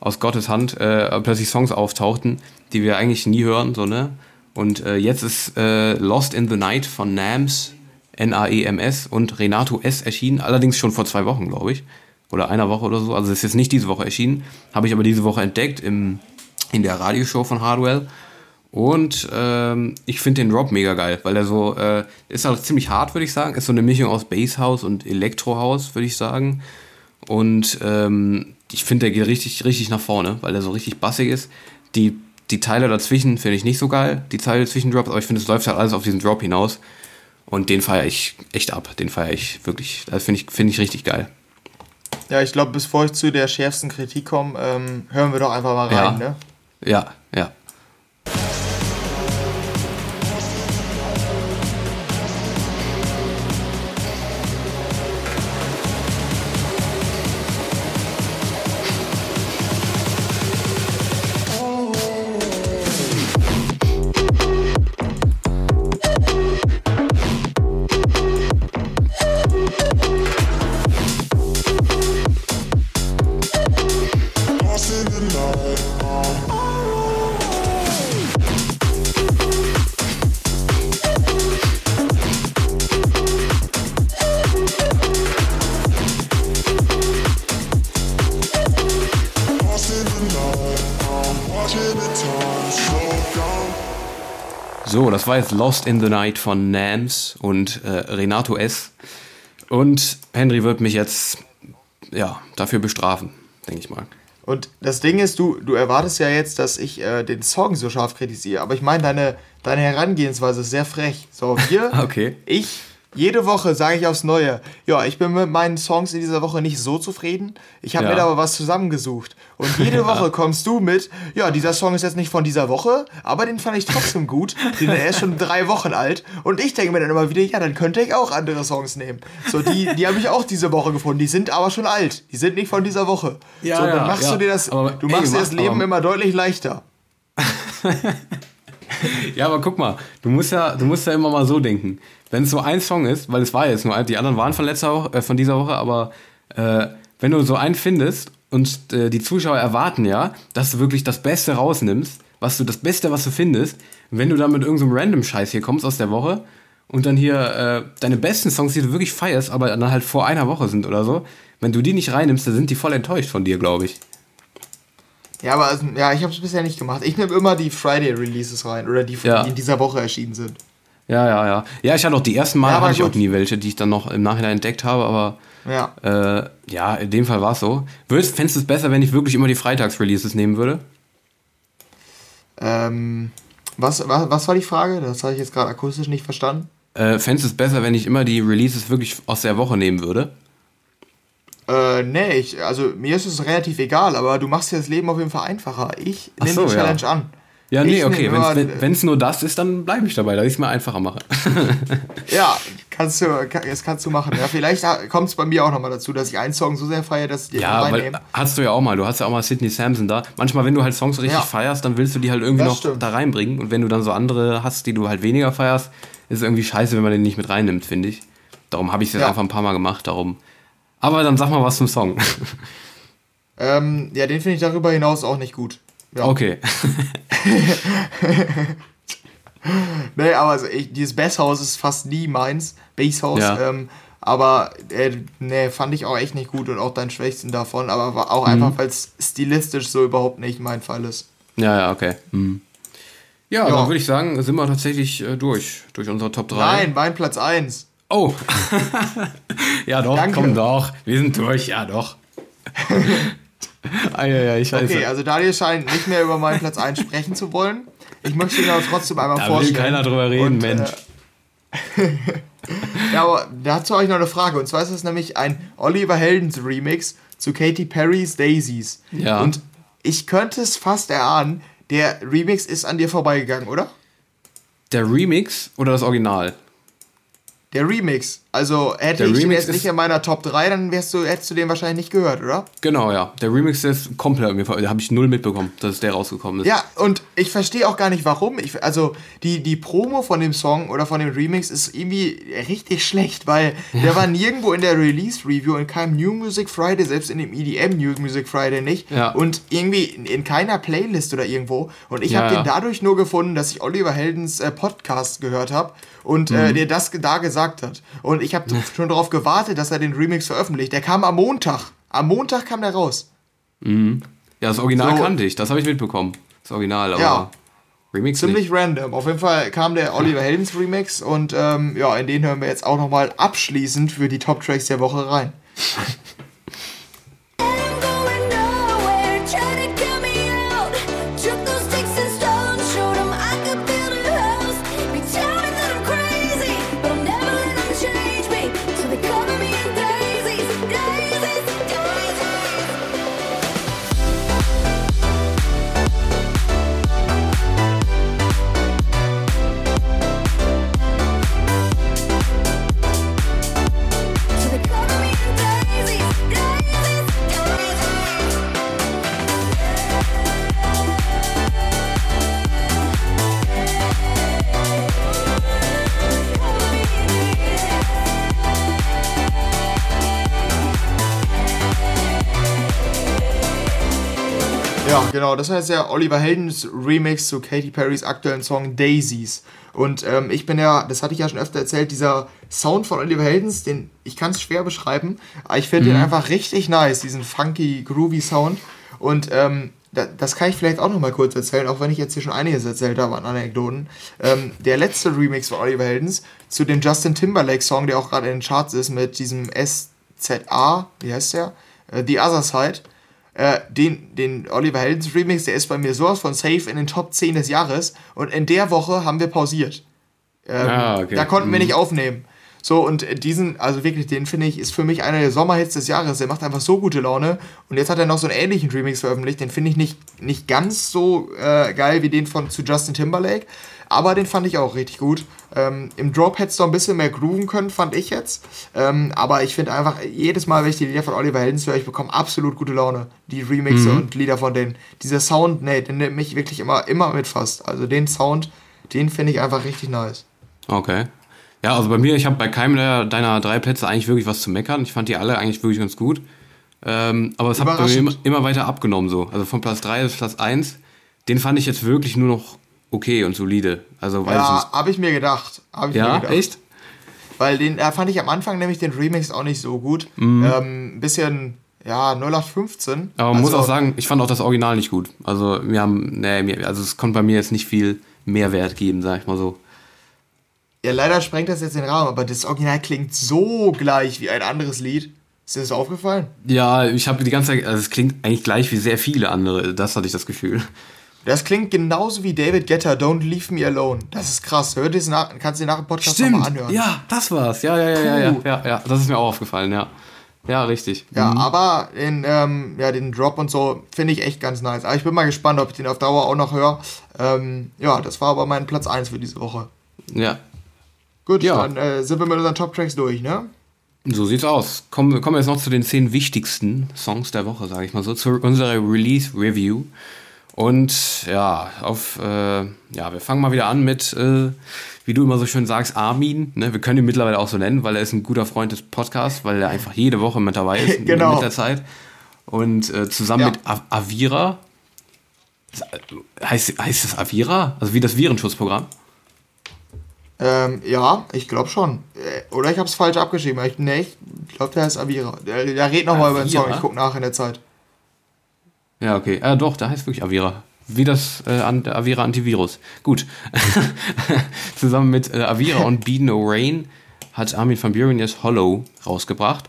aus Gottes Hand äh, plötzlich Songs auftauchten, die wir eigentlich nie hören, so ne? Und äh, jetzt ist äh, Lost in the Night von Nams N-A-E-M-S und Renato S. erschienen, allerdings schon vor zwei Wochen, glaube ich. Oder einer Woche oder so. Also es ist jetzt nicht diese Woche erschienen. Habe ich aber diese Woche entdeckt im, in der Radioshow von Hardwell. Und ähm, ich finde den Drop mega geil, weil er so, äh, ist halt ziemlich hart, würde ich sagen. Ist so eine Mischung aus Basshouse und Elektrohouse, würde ich sagen. Und ähm, ich finde, der geht richtig, richtig nach vorne, weil er so richtig bassig ist. Die, die Teile dazwischen finde ich nicht so geil, die Teile zwischen Drops, aber ich finde, es läuft halt alles auf diesen Drop hinaus. Und den feiere ich echt ab. Den feiere ich wirklich. Das finde ich, finde ich richtig geil. Ja, ich glaube, bevor ich zu der schärfsten Kritik komme, ähm, hören wir doch einfach mal rein, Ja. ne? Ja, war jetzt Lost in the Night von Nams und äh, Renato S. Und Henry wird mich jetzt ja, dafür bestrafen, denke ich mal. Und das Ding ist, du, du erwartest ja jetzt, dass ich äh, den Song so scharf kritisiere, aber ich meine, deine, deine Herangehensweise ist sehr frech. So, hier, Okay. ich, jede Woche sage ich aufs Neue, ja, ich bin mit meinen Songs in dieser Woche nicht so zufrieden, ich habe Ja. mir da aber was zusammengesucht. Und jede Woche kommst du mit, ja, dieser Song ist jetzt nicht von dieser Woche, aber den fand ich trotzdem gut, denn er ist schon drei Wochen alt. Und ich denke mir dann immer wieder, ja, dann könnte ich auch andere Songs nehmen. So, die, die habe ich auch diese Woche gefunden, die sind aber schon alt, die sind nicht von dieser Woche. Ja, so, dann ja, machst ja. du dir das, Aber, du ey, machst dir das mach- Leben aber- immer deutlich leichter. Ja, aber guck mal, du musst ja, du musst ja immer mal so denken. Wenn es so ein Song ist, weil es war jetzt nur die anderen waren von letzter Woche, äh, von dieser Woche, aber äh, wenn du so einen findest und äh, die Zuschauer erwarten ja, dass du wirklich das Beste rausnimmst, was du das Beste, was du findest, wenn du dann mit irgendeinem so random Scheiß hier kommst aus der Woche und dann hier äh, deine besten Songs, die du wirklich feierst, aber dann halt vor einer Woche sind oder so, wenn du die nicht reinnimmst, dann sind die voll enttäuscht von dir, glaube ich. Ja, aber also, ja, ich habe es bisher nicht gemacht. Ich nehme immer die Friday-Releases rein oder die, Ja. die in dieser Woche erschienen sind. Ja, ja, ja. Ja, ich hatte auch die ersten Mal Ja, hatte ich auch nie welche, die ich dann noch im Nachhinein entdeckt habe, aber Ja. Äh, ja, in dem Fall war es so. Würdest, fändest du es besser, wenn ich wirklich immer die Freitags-Releases nehmen würde? Ähm, was, was, was war die Frage? Das habe ich jetzt gerade akustisch nicht verstanden. Äh, fändest du es besser, wenn ich immer die Releases wirklich aus der Woche nehmen würde? Äh, nee, ich, also mir ist es relativ egal, aber du machst dir das Leben auf jeden Fall einfacher. Ich nehme so, die ja. Challenge an. Ja, nee, Ich okay. Wenn es nur das ist, dann bleibe ich dabei, dass ich es mir einfacher mache. Ja, kannst du, kann, das kannst du machen. Ja, vielleicht kommt es bei mir auch nochmal dazu, dass ich einen Song so sehr feiere, dass ich den ja, weil reinnehme. hast du ja auch mal. Du hast ja auch mal Sidney Sampson da. Manchmal, wenn du halt Songs richtig Ja. feierst, dann willst du die halt irgendwie Das noch stimmt. da reinbringen. Und wenn du dann so andere hast, die du halt weniger feierst, ist es irgendwie scheiße, wenn man den nicht mit reinnimmt, finde ich. Darum habe ich es jetzt Ja. einfach ein paar Mal gemacht. Darum. Aber dann sag mal was zum Song. Ähm, ja, den finde ich darüber hinaus auch nicht gut. Ja. Okay. Nee, aber also ich, dieses Basshaus ist fast nie meins. Basshaus. Ja. Ähm, aber äh, nee, fand ich auch echt nicht gut und auch deinen Schwächsten davon. Aber war Mhm. auch einfach, weil es stilistisch so überhaupt nicht mein Fall ist. Ja, ja, okay. Hm. Ja, Ja. dann würde ich sagen, sind wir tatsächlich äh, durch, durch unsere Top 3. Nein, mein Platz 1. Oh. ja, doch, Danke. komm doch. Wir sind durch, ja, doch. Eieiei, scheiße. Okay, also Daniel scheint nicht mehr über meinen Platz 1 sprechen zu wollen. Ich möchte ihn aber trotzdem einmal da will vorstellen. keiner drüber reden, Und, Mensch. Äh, ja, aber dazu habe ich noch eine Frage. Und zwar ist es nämlich ein Oliver Heldens Remix zu Katy Perrys Daisies. Ja. Und ich könnte es fast erahnen, der Remix ist an dir vorbeigegangen, oder? Der Remix oder das Original? Der Remix. Also hätte Der ich den Remix jetzt nicht in meiner Top 3, dann wärst du, hättest du den wahrscheinlich nicht gehört, oder? Genau, ja. Der Remix ist komplett mir. Da habe ich null mitbekommen, dass der rausgekommen ist. Ja, und ich verstehe auch gar nicht warum. Ich, also die, die Promo von dem Song oder von dem Remix ist irgendwie richtig schlecht, weil der war nirgendwo in der Release-Review, in keinem New Music Friday, selbst in dem EDM New Music Friday nicht. Ja. Und irgendwie in, in keiner Playlist oder irgendwo. Und ich Ja, habe ja. den dadurch nur gefunden, dass ich Oliver Heldens äh, Podcast gehört habe und Mhm. äh, der das da gesagt hat. Und ich habe schon darauf gewartet, dass er den Remix veröffentlicht. Der kam am Montag. Am Montag kam der raus. Ja, das Original So. kannte ich, das habe ich mitbekommen. Das Original, aber Ja. Remix Ziemlich nicht. random. Auf jeden Fall kam der Oliver Heldens Remix und ähm, ja, in den hören wir jetzt auch nochmal abschließend für die Top Tracks der Woche rein. Ja, genau, das war jetzt der Oliver Heldens Remix zu Katy Perrys aktuellen Song Daisies. Und ähm, ich bin ja, das hatte ich ja schon öfter erzählt, dieser Sound von Oliver Heldens, den ich kann es schwer beschreiben, aber ich finde den einfach richtig nice, diesen funky, groovy Sound. Und ähm, da, das kann ich vielleicht auch noch mal kurz erzählen, auch wenn ich jetzt hier schon einiges erzählt habe an Anekdoten. Ähm, der letzte Remix von Oliver Heldens zu dem Justin Timberlake Song, der auch gerade in den Charts ist, mit diesem SZA, wie heißt der? Äh, The Other Side. Äh, den, den Oliver Heldens Remix, der ist bei mir sowas von safe in den Top 10 des Jahres. Und in der Woche haben wir pausiert. Ähm, Ah, okay. Da konnten wir Mhm. nicht aufnehmen. So, und diesen, also wirklich, den finde ich, ist für mich einer der Sommerhits des Jahres. Der macht einfach so gute Laune. Und jetzt hat er noch so einen ähnlichen Remix veröffentlicht. Den finde ich nicht, nicht ganz so äh, geil wie den von zu Justin Timberlake. Aber den fand ich auch richtig gut. Ähm, Im Drop hätte es noch ein bisschen mehr grooven können, fand ich jetzt. Ähm, aber ich finde einfach, jedes Mal, wenn ich die Lieder von Oliver Heldens höre, ich bekomme absolut gute Laune. Die Remixe und Lieder von denen. Dieser Sound, nee, den nimmt mich wirklich immer, immer mit fast. Also den Sound, den finde ich einfach richtig nice. Okay. Ja, also bei mir, ich habe bei keinem deiner drei Plätze eigentlich wirklich was zu meckern. Ich fand die alle eigentlich wirklich ganz gut. Ähm, aber es hat bei mir immer, immer weiter abgenommen so. Also von Platz 3 bis Platz 1, den fand ich jetzt wirklich nur noch okay und solide. Also weiß ich Ja, habe ich mir gedacht. Hab ich mir Ja, gedacht. echt? Weil den da fand ich am Anfang nämlich den Remix auch nicht so gut. Mhm. Ähm, ein bisschen, ja, 0815. Aber man muss Also, auch sagen, ich fand auch das Original nicht gut. Also wir haben, nee, mir- also es konnte bei mir jetzt nicht viel Mehrwert geben, sag ich mal so. Ja, leider sprengt das jetzt den Rahmen, aber das Original klingt so gleich wie ein anderes Lied. Ist dir das aufgefallen? Ja, ich habe die ganze Zeit, also es klingt eigentlich gleich wie sehr viele andere, das hatte ich das Gefühl. Das klingt genauso wie David Guetta, Don't Leave Me Alone. Das ist krass. Hör dir das nach, kannst du dir nach dem Podcast nochmal anhören. ja, das war's. Ja, ja, ja, ja, ja, ja, ja, das ist mir auch aufgefallen, ja. Ja, richtig. Ja, Mhm. aber den, ähm, ja, den Drop und so finde ich echt ganz nice. Aber ich bin mal gespannt, ob ich den auf Dauer auch noch höre. Ähm, ja, das war aber mein Platz 1 für diese Woche. Ja, Gut, Ja. dann äh, sind wir mit unseren Top-Tracks durch, ne? so sieht's aus. Kommen, kommen wir jetzt noch zu den zehn wichtigsten Songs der Woche, sage ich mal so, zu unserer Release-Review. Und ja, auf, äh, ja, wir fangen mal wieder an mit, äh, wie du immer so schön sagst, Armin. Ne? Wir können ihn mittlerweile auch so nennen, weil er ist ein guter Freund des Podcasts, weil er einfach jede Woche mit dabei ist Genau. mit der Zeit. Und äh, zusammen Ja. mit Av Avira, heißt, heißt das Avira? Also wie das Virenschutzprogramm? Ähm, ja, ich glaube schon. Äh, Oder ich habe es falsch abgeschrieben. Ich, nee, ich glaube, der heißt Avira. Der, der redet nochmal über den Song. Ich gucke nach in der Zeit. Ja, okay. Ja, doch, da heißt wirklich Avira. Wie das äh, Avira Antivirus. Gut. Zusammen mit äh, Avira und Be No Rain hat Armin van Buren jetzt Hollow rausgebracht.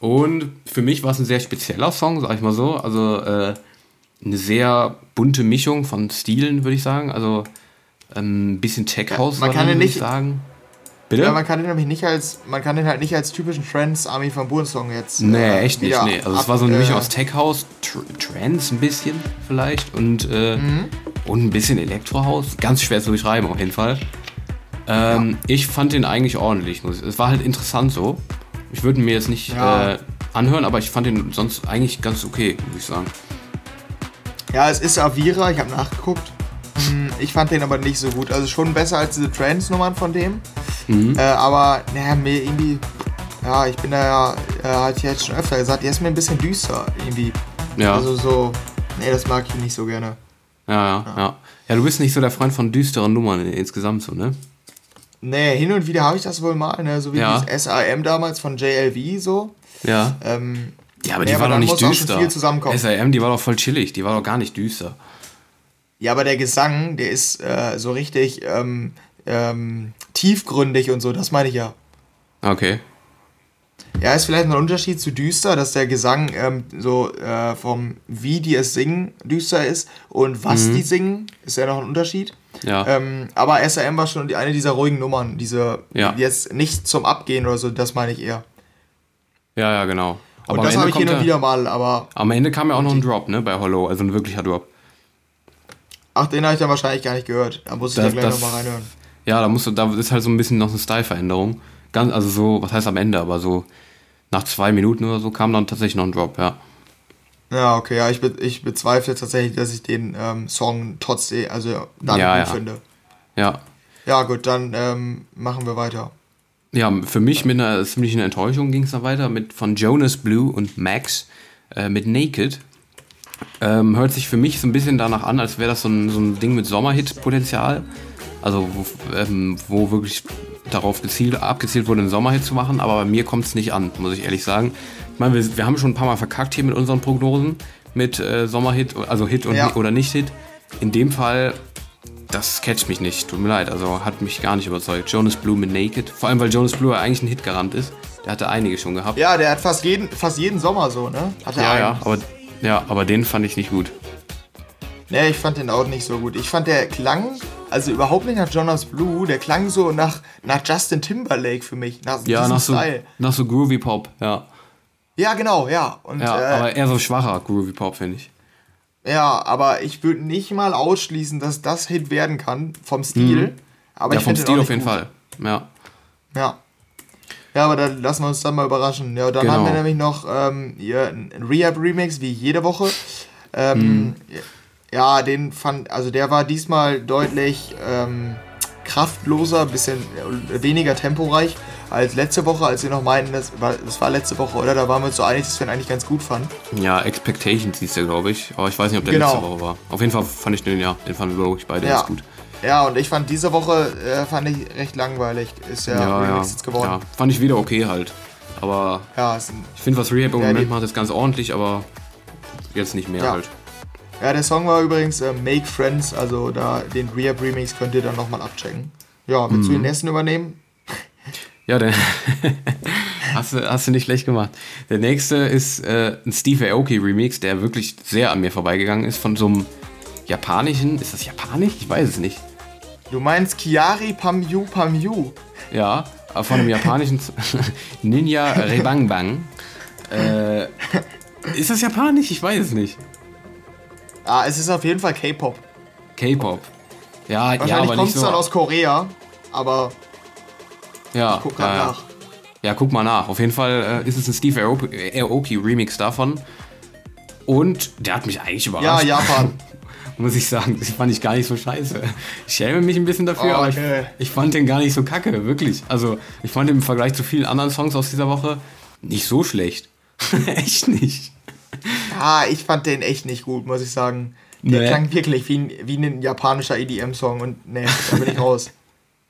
Und für mich war es ein sehr spezieller Song, sag ich mal so. Also äh, eine sehr bunte Mischung von Stilen, würde ich sagen. Also ähm, ein bisschen Tech House, man war kann ja würde ich nicht- sagen. Bitte? Ja, man kann den nämlich nicht als, man kann den halt nicht als typischen Trends Army van Buren Song jetzt. Nee, äh, echt nicht. Nee. Also es ab- war so eine äh, Mischung aus Tech House, Tr Trance ein bisschen vielleicht und, äh, Mhm. und ein bisschen Elektro House. Ganz schwer zu beschreiben auf jeden Fall. Ähm, Ich fand den eigentlich ordentlich. Es war halt interessant so. Ich würde mir jetzt nicht Ja. äh, anhören, aber ich fand den sonst eigentlich ganz okay, muss ich sagen. Ja, es ist Avira, ich habe nachgeguckt. Hm, Ich fand den aber nicht so gut. Also schon besser als diese Trance-Nummern von dem. Mhm. Äh, aber, naja, mir irgendwie. Ja, ich bin da ja, äh, hatte ich jetzt schon öfter gesagt, der ist mir ein bisschen düster irgendwie. Ja. Also so. Nee, das mag ich nicht so gerne. Ja, ja, ja. Ja, du bist nicht so der Freund von düsteren Nummern insgesamt so, ne? Nee, hin und wieder habe ich das wohl mal, ne? so wie Ja. dieses SAM damals von JLV so. Ja. Ähm, Ja, aber Nee, die aber war doch nicht düster. SAM, die war doch voll chillig, die war doch gar nicht düster. Ja, aber der Gesang, der ist äh, so richtig ähm, ähm, tiefgründig und so, das meine ich ja. Okay. Ja, ist vielleicht noch ein Unterschied zu düster, dass der Gesang ähm, so äh, vom wie die es singen düster ist und was die singen, ist ja noch ein Unterschied. Mhm. Ja. Ähm, aber SAM war schon eine dieser ruhigen Nummern, diese Ja. jetzt nicht zum Abgehen oder so, das meine ich eher. Ja, ja, genau. Und am das habe ich hin und wieder mal, aber Am Ende kam ja auch noch ein Drop, ne, bei Hollow, also ein wirklicher Drop. Ach, den habe ich dann wahrscheinlich gar nicht gehört. Da muss ich Das- da gleich nochmal reinhören. Ja, da musst du, da ist halt so ein bisschen noch eine Style-Veränderung. Ganz, also so, was heißt am Ende, aber so nach zwei Minuten oder so kam dann tatsächlich noch ein Drop, ja. Ja, okay, ja, ich, be ich bezweifle tatsächlich, dass ich den ähm, Song trotzdem, also dann Ja, gut ja. finde. Ja. Ja, gut, dann ähm, machen wir weiter. Ja, für mich mit einer ziemlichen Enttäuschung ging es dann weiter mit von Jonas Blue und Max äh, mit Naked. Ähm, hört sich für mich so ein bisschen danach an, als wäre das so ein, so ein Ding mit Sommerhit-Potenzial. Also wo, ähm, wo wirklich darauf gezielt, abgezielt wurde, einen Sommerhit zu machen, aber bei mir kommt es nicht an, muss ich ehrlich sagen. Ich meine, wir, wir haben schon ein paar Mal verkackt hier mit unseren Prognosen, mit äh, Sommerhit, also Hit und, Ja. oder nicht Hit. In dem Fall, das catcht mich nicht, tut mir leid, also hat mich gar nicht überzeugt. Jonas Blue mit Naked, vor allem weil Jonas Blue ja eigentlich ein Hitgarant ist. Der hatte einige schon gehabt. Ja, der hat fast jeden, fast jeden Sommer so, ne? Hat er ja, einen. ja, aber, ja, aber den fand ich nicht gut. Nee, ich fand den auch nicht so gut. Ich fand der klang, also überhaupt nicht nach Jonas Blue, der klang so nach, nach Justin Timberlake für mich. Nach Ja, nach so, Style. nach so Groovy Pop, ja. Ja, genau, ja. Und, Ja, äh, aber eher so schwacher Groovy Pop, finde ich. ja, aber ich würde nicht mal ausschließen, dass das Hit werden kann, vom Stil. Aber Mhm. ja, ich vom Stil auf jeden gut. Fall. Ja. Ja. Ja, aber dann lassen wir uns dann mal überraschen. Ja, dann Genau. haben wir nämlich noch ähm, hier ein Rehab-Remix, wie jede Woche. Ähm, Mhm. Ja, den fand, also der war diesmal deutlich ähm, kraftloser, bisschen weniger temporeich als letzte Woche, als wir noch meinten, das war, das war letzte Woche, oder? Da waren wir uns so einig, dass wir ihn eigentlich ganz gut fanden. Ja, Expectations hieß der, glaube ich. Aber ich weiß nicht, ob der Genau. letzte Woche war. Auf jeden Fall fand ich den, ja, den fanden wir, glaube ich, beide Ja. ganz gut. Ja, und ich fand diese Woche äh, fand ich recht langweilig. Ist ja, Ja, ja, Remix jetzt geworden. ja. Fand ich wieder okay halt. Aber Ja, ich finde, was Rehab im Ja, Moment macht, ist ganz ordentlich, aber jetzt nicht mehr Ja. halt. ja, der Song war übrigens äh, Make Friends, also da den Rehab Remix könnt ihr dann nochmal abchecken. Ja, willst Mhm. du den nächsten übernehmen? Ja, der hast, du, hast du nicht schlecht gemacht. Der nächste ist äh, ein Steve Aoki Remix, der wirklich sehr an mir vorbeigegangen ist, von so einem japanischen, ist das japanisch? Ich weiß es nicht. Du meinst Kiari Pamyu Pamyu. Ja, von einem japanischen Ninja Rebang Bang. Äh, ist das japanisch? Ich weiß es nicht. Ah, es ist auf jeden Fall K-Pop. K-Pop. Ja, ja, Wahrscheinlich aber kommt nicht es so. dann aus Korea, aber ja, guck ja, grad ja. nach. Ja, guck mal nach. Auf jeden Fall äh, ist es ein Steve Aoki, Remix davon. Und der hat mich eigentlich Ja, überrascht. Japan. Muss ich sagen, das fand ich gar nicht so scheiße. Ich schäme mich ein bisschen dafür, Oh, aber ich, ich fand den gar nicht so kacke, wirklich. Also, ich fand den im Vergleich zu vielen anderen Songs aus dieser Woche nicht so schlecht. Echt nicht. Ah, ich fand den echt nicht gut, muss ich sagen. Der Nee. klang wirklich wie ein, wie ein japanischer EDM-Song und nee, da bin ich raus.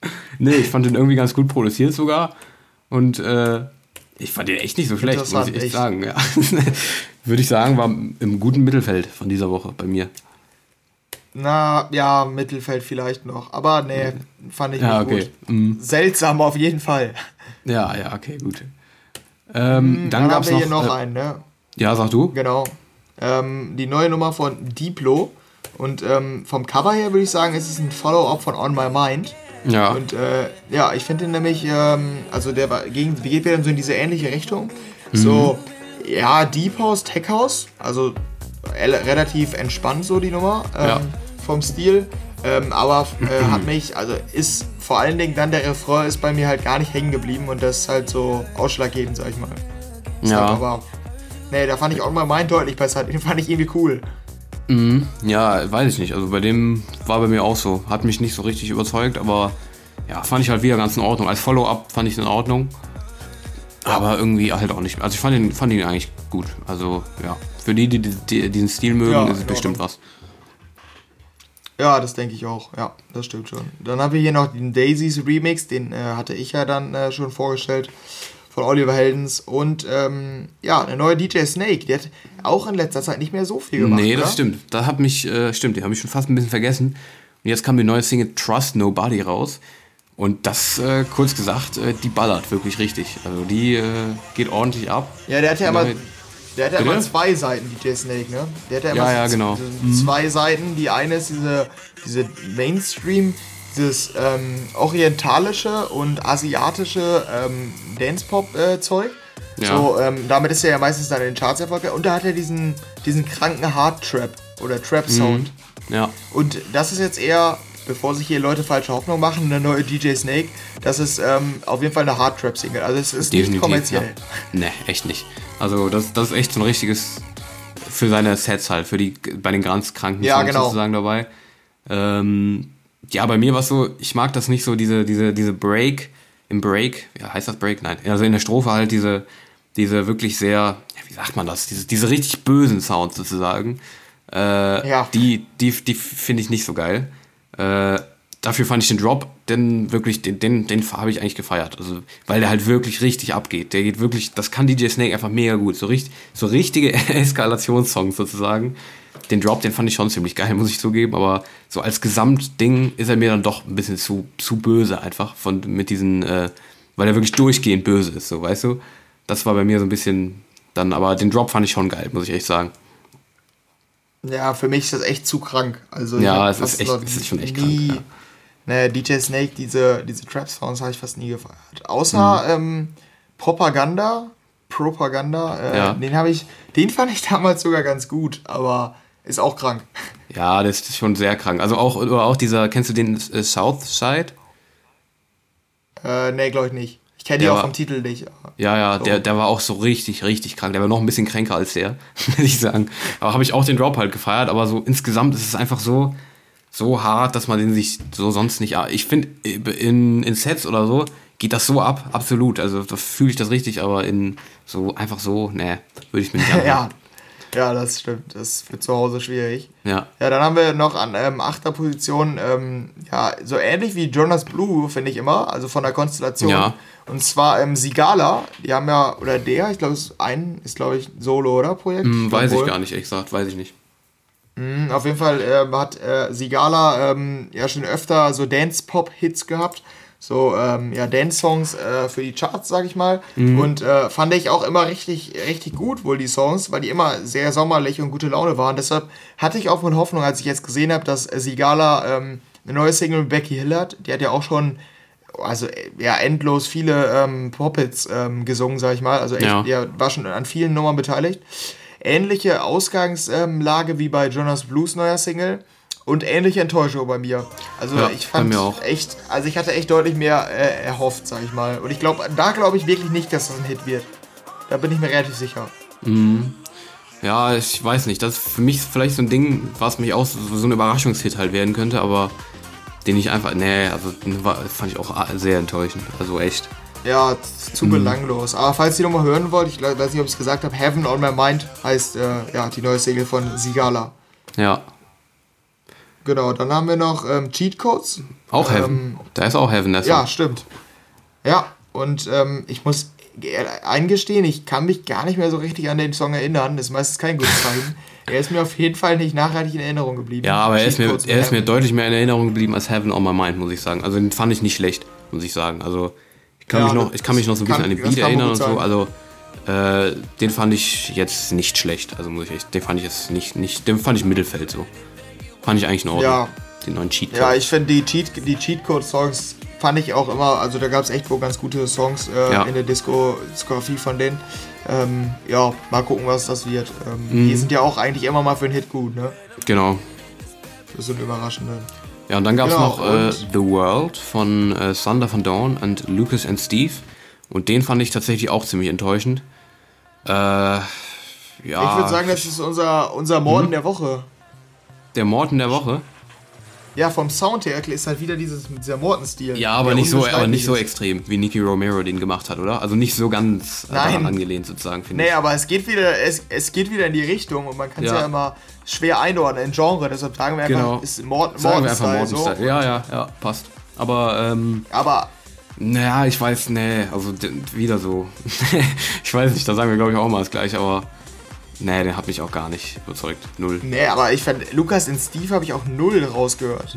Nee, ich fand den irgendwie ganz gut produziert sogar. Und äh, ich fand den echt nicht so schlecht, muss ich echt, echt. sagen. Ja. Würde ich sagen, war im guten Mittelfeld von dieser Woche bei mir. Na, ja, Mittelfeld vielleicht noch. Aber nee, fand ich Ja, nicht okay. gut. Mhm. Seltsam auf jeden Fall. Ja, ja, okay, gut. Ähm, dann Dann, haben gab's wir noch. hier noch äh, einen, ne? ja, sag du? Genau. Ähm, die neue Nummer von Diplo. Und ähm, vom Cover her würde ich sagen, es ist ein Follow-up von On My Mind. Ja. Und äh, ja, ich finde den nämlich, ähm, also der gegen, geht wieder so in diese ähnliche Richtung. So, ja, Deep House, Tech House, also rel- relativ entspannt so die Nummer ähm, Ja. Vom Stil. Ähm, aber äh, hat mich, also ist vor allen Dingen dann der Refrain ist bei mir halt gar nicht hängen geblieben und das ist halt so ausschlaggebend, sag ich mal. ja. Aber nee, da fand ich On My Mind deutlich besser. Den fand ich irgendwie cool. Mhm. Ja, weiß ich nicht. Also bei dem war bei mir auch so. Hat mich nicht so richtig überzeugt, aber ja, fand ich halt wieder ganz in Ordnung. Als Follow-up fand ich es in Ordnung. Aber irgendwie halt auch nicht. Also ich fand ihn, fand ihn eigentlich gut. Also ja, für die, die, die diesen Stil mögen, Ja, ist es bestimmt was. Ja, das denke ich auch. Ja, das stimmt schon. Dann haben wir hier noch den Daisies Remix, den äh, hatte ich ja dann äh, schon vorgestellt von Oliver Heldens. Und ähm, ja, eine neue DJ Snake, die hat auch in letzter Zeit nicht mehr so viel gemacht. Nee, das oder? stimmt. Da hat mich, äh, stimmt, die habe ich schon fast ein bisschen vergessen. Und jetzt kam die neue Single Trust Nobody raus. Und das, äh, kurz gesagt, äh, die ballert wirklich richtig. Also die äh, geht ordentlich ab. Ja, der hat ja Neue- der hat ja immer zwei Seiten, DJ Snake, ne? Der hat ja immer Ja, ja, genau. so zwei Seiten. Die eine ist diese, diese Mainstream, dieses ähm, orientalische und asiatische ähm, Dance-Pop-Zeug. Ja. So, ähm, damit ist er ja meistens dann in den Charts erfolgreich. Und da hat er diesen, diesen kranken Hard-Trap oder Trap-Sound. Ja. Und das ist jetzt eher, bevor sich hier Leute falsche Hoffnung machen, eine neue DJ Snake. Das ist ähm, auf jeden Fall eine Hard-Trap-Single. Also es ist nicht kommerziell. Ja. Nee, echt nicht. Also das, das ist echt so ein richtiges für seine Sets halt, für die bei den ganz kranken Ja, Songs genau. sozusagen dabei. Ähm, ja, bei mir war es so, ich mag das nicht so, diese, diese, diese Break, im Break, ja, heißt das Break? Nein. Also in der Strophe halt diese, diese wirklich sehr, ja, wie sagt man das, diese, diese richtig bösen Sounds sozusagen. Äh, Ja. Die, die, die finde ich nicht so geil. Äh, dafür fand ich den Drop, denn wirklich, den, den, den habe ich eigentlich gefeiert. Also, weil der halt wirklich richtig abgeht. Der geht wirklich, das kann DJ Snake einfach mega gut. So, richtig, so richtige Eskalationssongs sozusagen. Den Drop, den fand ich schon ziemlich geil, muss ich zugeben, aber so als Gesamtding ist er mir dann doch ein bisschen zu, zu böse einfach von, mit diesen, äh, weil er wirklich durchgehend böse ist, so, weißt du? Das war bei mir so ein bisschen dann, aber den Drop fand ich schon geil, muss ich echt sagen. Ja, für mich ist das echt zu krank. Also Ja, es ist echt- es ist schon echt nie, krank, Ne, DJ Snake, diese, diese Trap-Sounds habe ich fast nie gefeiert. Außer Mhm. ähm, Propaganda. Propaganda, äh, Ja. den habe ich, den fand ich damals sogar ganz gut, aber ist auch krank. Ja, das ist schon sehr krank. Also auch, oder auch dieser, kennst du den äh, Southside? Äh, nee, glaube ich nicht. Ich kenne die auch war- vom Titel nicht. Ja, ja, So. der, der war auch so richtig, richtig krank. Der war noch ein bisschen kränker als der, muss ich sagen. Aber habe ich auch den Drop halt gefeiert, aber so insgesamt ist es einfach so, so hart, dass man den sich so sonst nicht. Ich finde, in, in Sets oder so geht das so ab, absolut. Also da fühle ich das richtig, aber in so einfach so, ne, würde ich mir nicht anhören. ja. Ja, das stimmt. Das ist für zu Hause schwierig. ja. Ja, dann haben wir noch an ähm, achter Position, ähm, ja, so ähnlich wie Jonas Blue, finde ich immer, also von der Konstellation. Ja. Und zwar ähm, Sigala, die haben ja, oder der, ich glaube, es ist ein, ist glaube ich Solo, oder? Projekt? Hm, weiß ich gar nicht, ehrlich gesagt, weiß ich nicht. Mhm, Auf jeden Fall ähm, hat äh, Sigala ähm, ja schon öfter so Dance-Pop-Hits gehabt. So, ähm, ja, Dance-Songs äh, für die Charts, sag ich mal. Und äh, fand ich auch immer richtig, richtig gut, wohl die Songs, weil die immer sehr sommerlich und gute Laune waren. Deshalb hatte ich auch von Hoffnung, als ich jetzt gesehen habe, dass Sigala ähm, eine neue Single mit Becky Hill hat. Die hat ja auch schon, also äh, ja, endlos viele ähm, Pop-Hits ähm, gesungen, sag ich mal. Also echt, Ja. ja, war schon an vielen Nummern beteiligt. Ähnliche Ausgangslage wie bei Jonas Blues neuer Single und ähnliche Enttäuschung bei mir. Also Ja, ich fand echt, also ich hatte echt deutlich mehr äh, erhofft, sag ich mal. Und ich glaube, da glaube ich wirklich nicht, dass das ein Hit wird. Da bin ich mir relativ sicher. Ja, ich weiß nicht. Das ist für mich vielleicht so ein Ding, was mich auch so, so ein Überraschungshit halt werden könnte, aber den ich einfach, nee, also den war, fand ich auch sehr enttäuschend. Also echt. Ja, zu belanglos. Aber falls ihr nochmal hören wollt, ich weiß nicht, ob ich es gesagt habe, Heaven on My Mind heißt äh, ja die neue Single von Sigala. Ja. Genau, dann haben wir noch ähm, Cheat Codes. Auch Ähm, Heaven. da ist auch Heaven, Song. Ja, stimmt. Ja, und ähm, ich muss ge- eingestehen, ich kann mich gar nicht mehr so richtig an den Song erinnern. Das ist meistens kein gutes Zeichen. er ist mir auf jeden Fall nicht nachhaltig in Erinnerung geblieben. Ja, aber er ist, mir, er ist mir deutlich mehr in Erinnerung geblieben als Heaven on My Mind, muss ich sagen. Also den fand ich nicht schlecht, muss ich sagen. Also ich kann, Ja, mich, noch, das ich kann mich noch so ein bisschen kann- an den das Beat erinnern und so. Also äh, den fand ich jetzt nicht schlecht. Also muss ich echt, den fand ich jetzt nicht, nicht den fand ich Mittelfeld so. Fand ich eigentlich in Ordnung. Ja. Den neuen Cheat Ja, ich finde die Cheat, die Cheat Code Songs fand ich auch immer, also da gab es echt wohl ganz gute Songs äh, Ja. in der Disco Diskografie von denen. Ähm, ja, mal gucken, was das wird. Ähm, Mhm. Die sind ja auch eigentlich immer mal für einen Hit gut, ne? Genau. Für so einen überraschenden. Ja, und dann gab es Genau, noch äh, The World von äh, Thunder von Dawn und Lucas and Steve. Und den fand ich tatsächlich auch ziemlich enttäuschend. Äh, ja, ich würde sagen, das ist unser, unser Morden Mhm. der Woche. Der Morten der Woche. ja, vom Sound her ist halt wieder dieses, dieser Morton-Stil. Ja, aber nicht so, aber nicht so extrem, wie Nicky Romero den gemacht hat, oder? Also nicht so ganz äh, Nein. daran angelehnt sozusagen, finde Nee, ich. aber es geht wieder, es, es geht wieder in die Richtung und man kann es Ja. ja. immer schwer einordnen in Genre, deshalb sagen wir einfach, Genau. ist Morton, Sagen wir einfach Morton-Style Morton so. Style. Ja, ja, ja, passt. Aber, ähm, Aber naja, ich weiß, nee, also wieder so. ich weiß nicht, da sagen wir glaube ich auch mal das gleiche, aber nee, der hat mich auch gar nicht überzeugt. Null. Nee, aber ich fand, Lukas in Steve habe ich auch null rausgehört.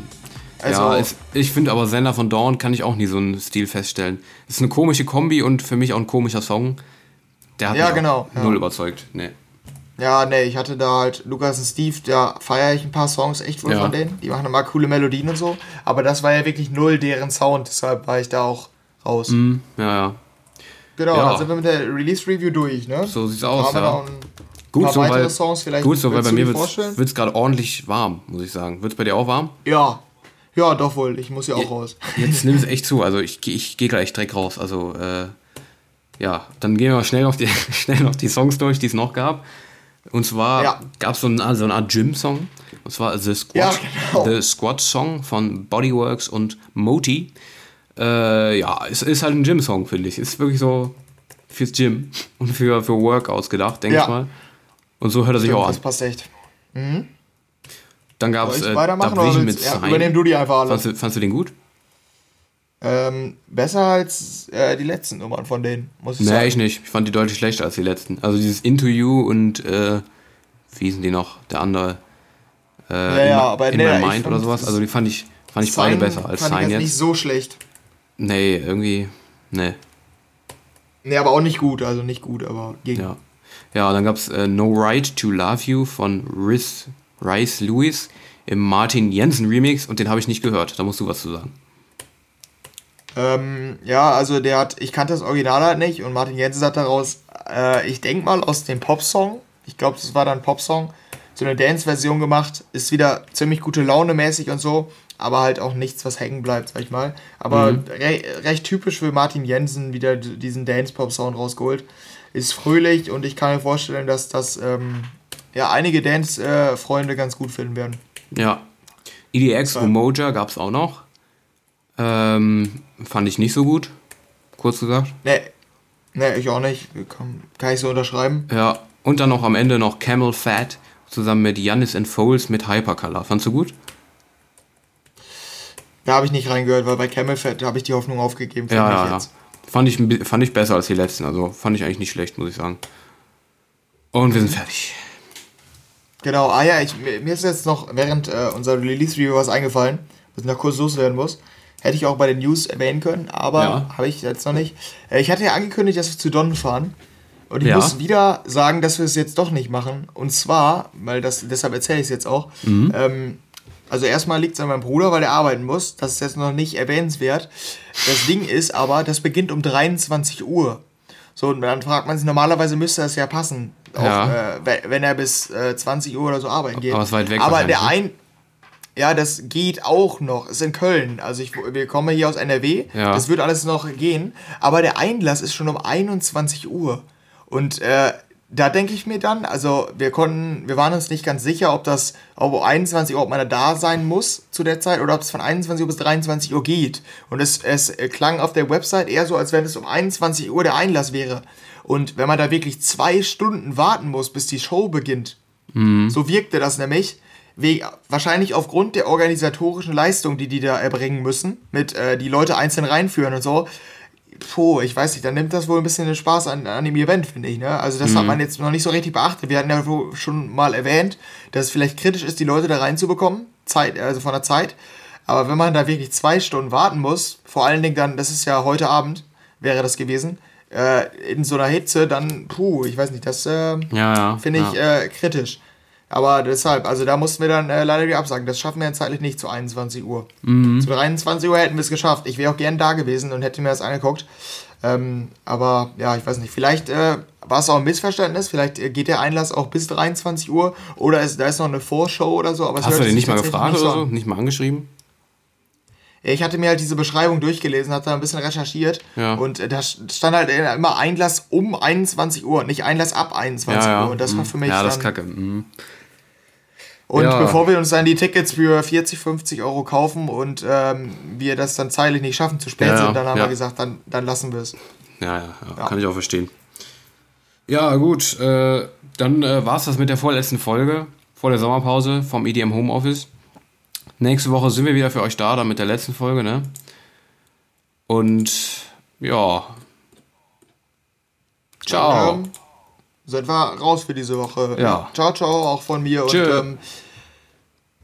Also, ja, es, ich finde aber Sender von Dawn kann ich auch nie so einen Stil feststellen. Ist eine komische Kombi und für mich auch ein komischer Song. Der hat Ja, mich auch genau, ja. null überzeugt. Nee. ja, nee, ich hatte da halt Lukas und Steve, da feiere ich ein paar Songs echt wohl Ja. von denen. Die machen immer coole Melodien und so. Aber das war ja wirklich null deren Sound, deshalb war ich da auch raus. Hm, ja, ja. Genau, Ja. dann sind wir mit der Release-Review durch, ne? So sieht's Da aus, ja. Gut so, weitere weil, Songs vielleicht. gut so, weil bei mir wird es gerade ordentlich warm, muss ich sagen. Wird es bei dir auch warm? Ja. Ja, doch wohl. Ich muss ja auch Je- raus. Jetzt nimmt es echt zu. Also ich, ich gehe gleich direkt raus. Also äh, ja, dann gehen wir mal schnell noch die, schnell noch die Songs durch, die es noch gab. Und zwar Ja. gab es so, ein, so eine Art Gym-Song. Und zwar The Squad, Ja, genau. The Squad Song von Bodyworks und Moti. Äh, ja, es ist halt ein Gym-Song, finde ich. Ist wirklich so fürs Gym und für, für Workouts gedacht, denke Ja. ich mal. Und so hört er sich auch Das an. passt echt. Dann gab es ich äh, weitermachen Dub oder mit ja, Sign. übernehm du die einfach alle. Fandst du, fandst du den gut? Ähm, besser als äh, die letzten Nummern von denen, muss ich Nee, sagen. ich nicht. Ich fand die deutlich schlechter als die letzten. Also dieses Into You und äh, wie hießen die noch? Der andere. Äh, Ja, in, ja, My- aber in nee, My ich Mind oder sowas. das- Also die fand ich, fand ich beide Sign besser als fand ich Sign jetzt nicht so schlecht. Nee, irgendwie. Nee. Nee, aber auch nicht gut, also nicht gut, aber ging. Ja. Ja, dann gab's äh, No Right to Love You von Riz, Rice Lewis im Martin Jensen Remix und den habe ich nicht gehört. Da musst du was zu sagen. Ähm, ja, also der hat, ich kannte das Original halt nicht und Martin Jensen hat daraus, äh, ich denke mal aus dem Popsong, ich glaube, das war dann ein Popsong, so eine Dance-Version gemacht, ist wieder ziemlich gute Laune mäßig und so, aber halt auch nichts, was hängen bleibt, sag ich mal. Aber re recht typisch für Martin Jensen wieder diesen Dance-Pop-Sound rausgeholt. Ist fröhlich und ich kann mir vorstellen, dass das ähm, ja einige Dance-Freunde ganz gut finden werden. Ja. EDX Ja. Umoja gab's auch noch. Ähm, fand ich nicht so gut. Kurz gesagt. Ne, ne, ich auch nicht. Kann, kann ich so unterschreiben. Ja, und dann noch am Ende noch Camel Fat zusammen mit Yannis and Foles mit Hypercolor. Fandst du gut? Da habe ich nicht reingehört, weil bei Camel Fat habe ich die Hoffnung aufgegeben. Ja, ja, ja. Fand ich, fand ich besser als die letzten. Also fand ich eigentlich nicht schlecht, muss ich sagen. Und wir sind fertig. Genau, ah ja, ich, mir mir ist jetzt noch während äh, unserer Release-Review was eingefallen, was ich noch kurz loswerden muss. Hätte ich auch bei den News erwähnen können, aber Ja. habe ich jetzt noch nicht. Äh, ich hatte ja angekündigt, dass wir zu Don fahren. Und ich Ja. muss wieder sagen, dass wir es jetzt doch nicht machen. Und zwar, weil das, deshalb erzähle ich es jetzt auch. Mhm. Ähm, also erstmal liegt es an meinem Bruder, weil er arbeiten muss. Das ist jetzt noch nicht erwähnenswert. Das Ding ist aber, das beginnt um 23 Uhr. So, und dann fragt man sich, normalerweise müsste das ja passen. Ja. äh, we- wenn er bis äh, 20 Uhr oder so arbeiten geht. Aber es ist weit weg Aber der wahrscheinlich, ein. Ja, das geht auch noch. Ist in Köln. Also ich, wir kommen hier aus NRW. Ja. Das wird alles noch gehen. Aber der Einlass ist schon um 21 Uhr. Und äh, da denke ich mir dann, also wir konnten, wir waren uns nicht ganz sicher, ob das ob um 21 Uhr, ob man da da sein muss zu der Zeit oder ob es von 21 Uhr bis 23 Uhr geht. Und es, es äh, klang auf der Website eher so, als wenn es um 21 Uhr der Einlass wäre. Und wenn man da wirklich zwei Stunden warten muss, bis die Show beginnt, so wirkte das nämlich. We wahrscheinlich aufgrund der organisatorischen Leistung, die die da erbringen müssen, mit äh, die Leute einzeln reinführen und so. Puh, ich weiß nicht, dann nimmt das wohl ein bisschen den Spaß an, an dem Event, finde ich. Ne? Also das hat man jetzt noch nicht so richtig beachtet. Wir hatten ja schon mal erwähnt, dass es vielleicht kritisch ist, die Leute da reinzubekommen, Zeit, also von der Zeit. Aber wenn man da wirklich zwei Stunden warten muss, vor allen Dingen dann, das ist ja heute Abend, wäre das gewesen, äh, in so einer Hitze, dann, puh, ich weiß nicht, das äh, Ja, ja. finde ich ja. äh, kritisch. Aber deshalb, also da mussten wir dann äh, leider wieder absagen. Das schaffen wir jetzt zeitlich nicht zu 21 Uhr. Mhm. Zu 23 Uhr hätten wir es geschafft. Ich wäre auch gern da gewesen und hätte mir das angeguckt. Ähm, aber ja, ich weiß nicht. Vielleicht äh, war es auch ein Missverständnis. Vielleicht äh, geht der Einlass auch bis 23 Uhr. Oder ist, da ist noch eine Vorschau oder so. Hast du den nicht mal gefragt nicht oder so? Nicht mal angeschrieben? Ich hatte mir halt diese Beschreibung durchgelesen, hatte da ein bisschen recherchiert. Ja. Und äh, da stand halt immer Einlass um 21 Uhr, nicht Einlass ab 21 Ja, ja. Uhr. Und das war Mhm. für mich Ja, das ist kacke. Mhm. Und Ja. bevor wir uns dann die Tickets für 40, 50 Euro kaufen und ähm, wir das dann zeitlich nicht schaffen, zu spät Ja, sind, dann haben ja. wir gesagt, dann, dann lassen wir es. Ja, ja, kann ich auch verstehen. Ja, gut, äh, dann äh, war es das mit der vorletzten Folge vor der Sommerpause vom EDM Homeoffice. Nächste Woche sind wir wieder für euch da, dann mit der letzten Folge, ne? Und ja. Ciao. Ähm, sind wir raus für diese Woche. Ja. Ciao, ciao, auch von mir. Tschö. Und ähm,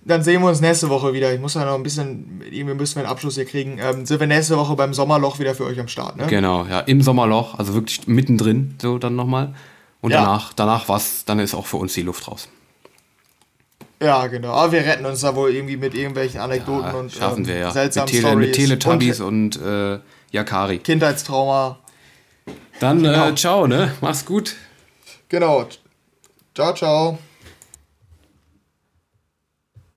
dann sehen wir uns nächste Woche wieder. Ich muss ja noch ein bisschen, irgendwie müssen wir einen Abschluss hier kriegen. Ähm, sind wir nächste Woche beim Sommerloch wieder für euch am Start, ne? Genau, ja, im Sommerloch, also wirklich mittendrin, so dann nochmal. Und Ja. danach, danach was, dann ist auch für uns die Luft raus. Ja, genau. Aber wir retten uns da wohl irgendwie mit irgendwelchen Anekdoten Ja, und schaffen ähm, wir ja. Mit, seltsamen Tele, Stories mit Teletubbies und und, äh, Yakari. Kindheitstrauma. Dann Genau. äh, ciao, ne? Mach's gut. Genau. Ciao, ciao.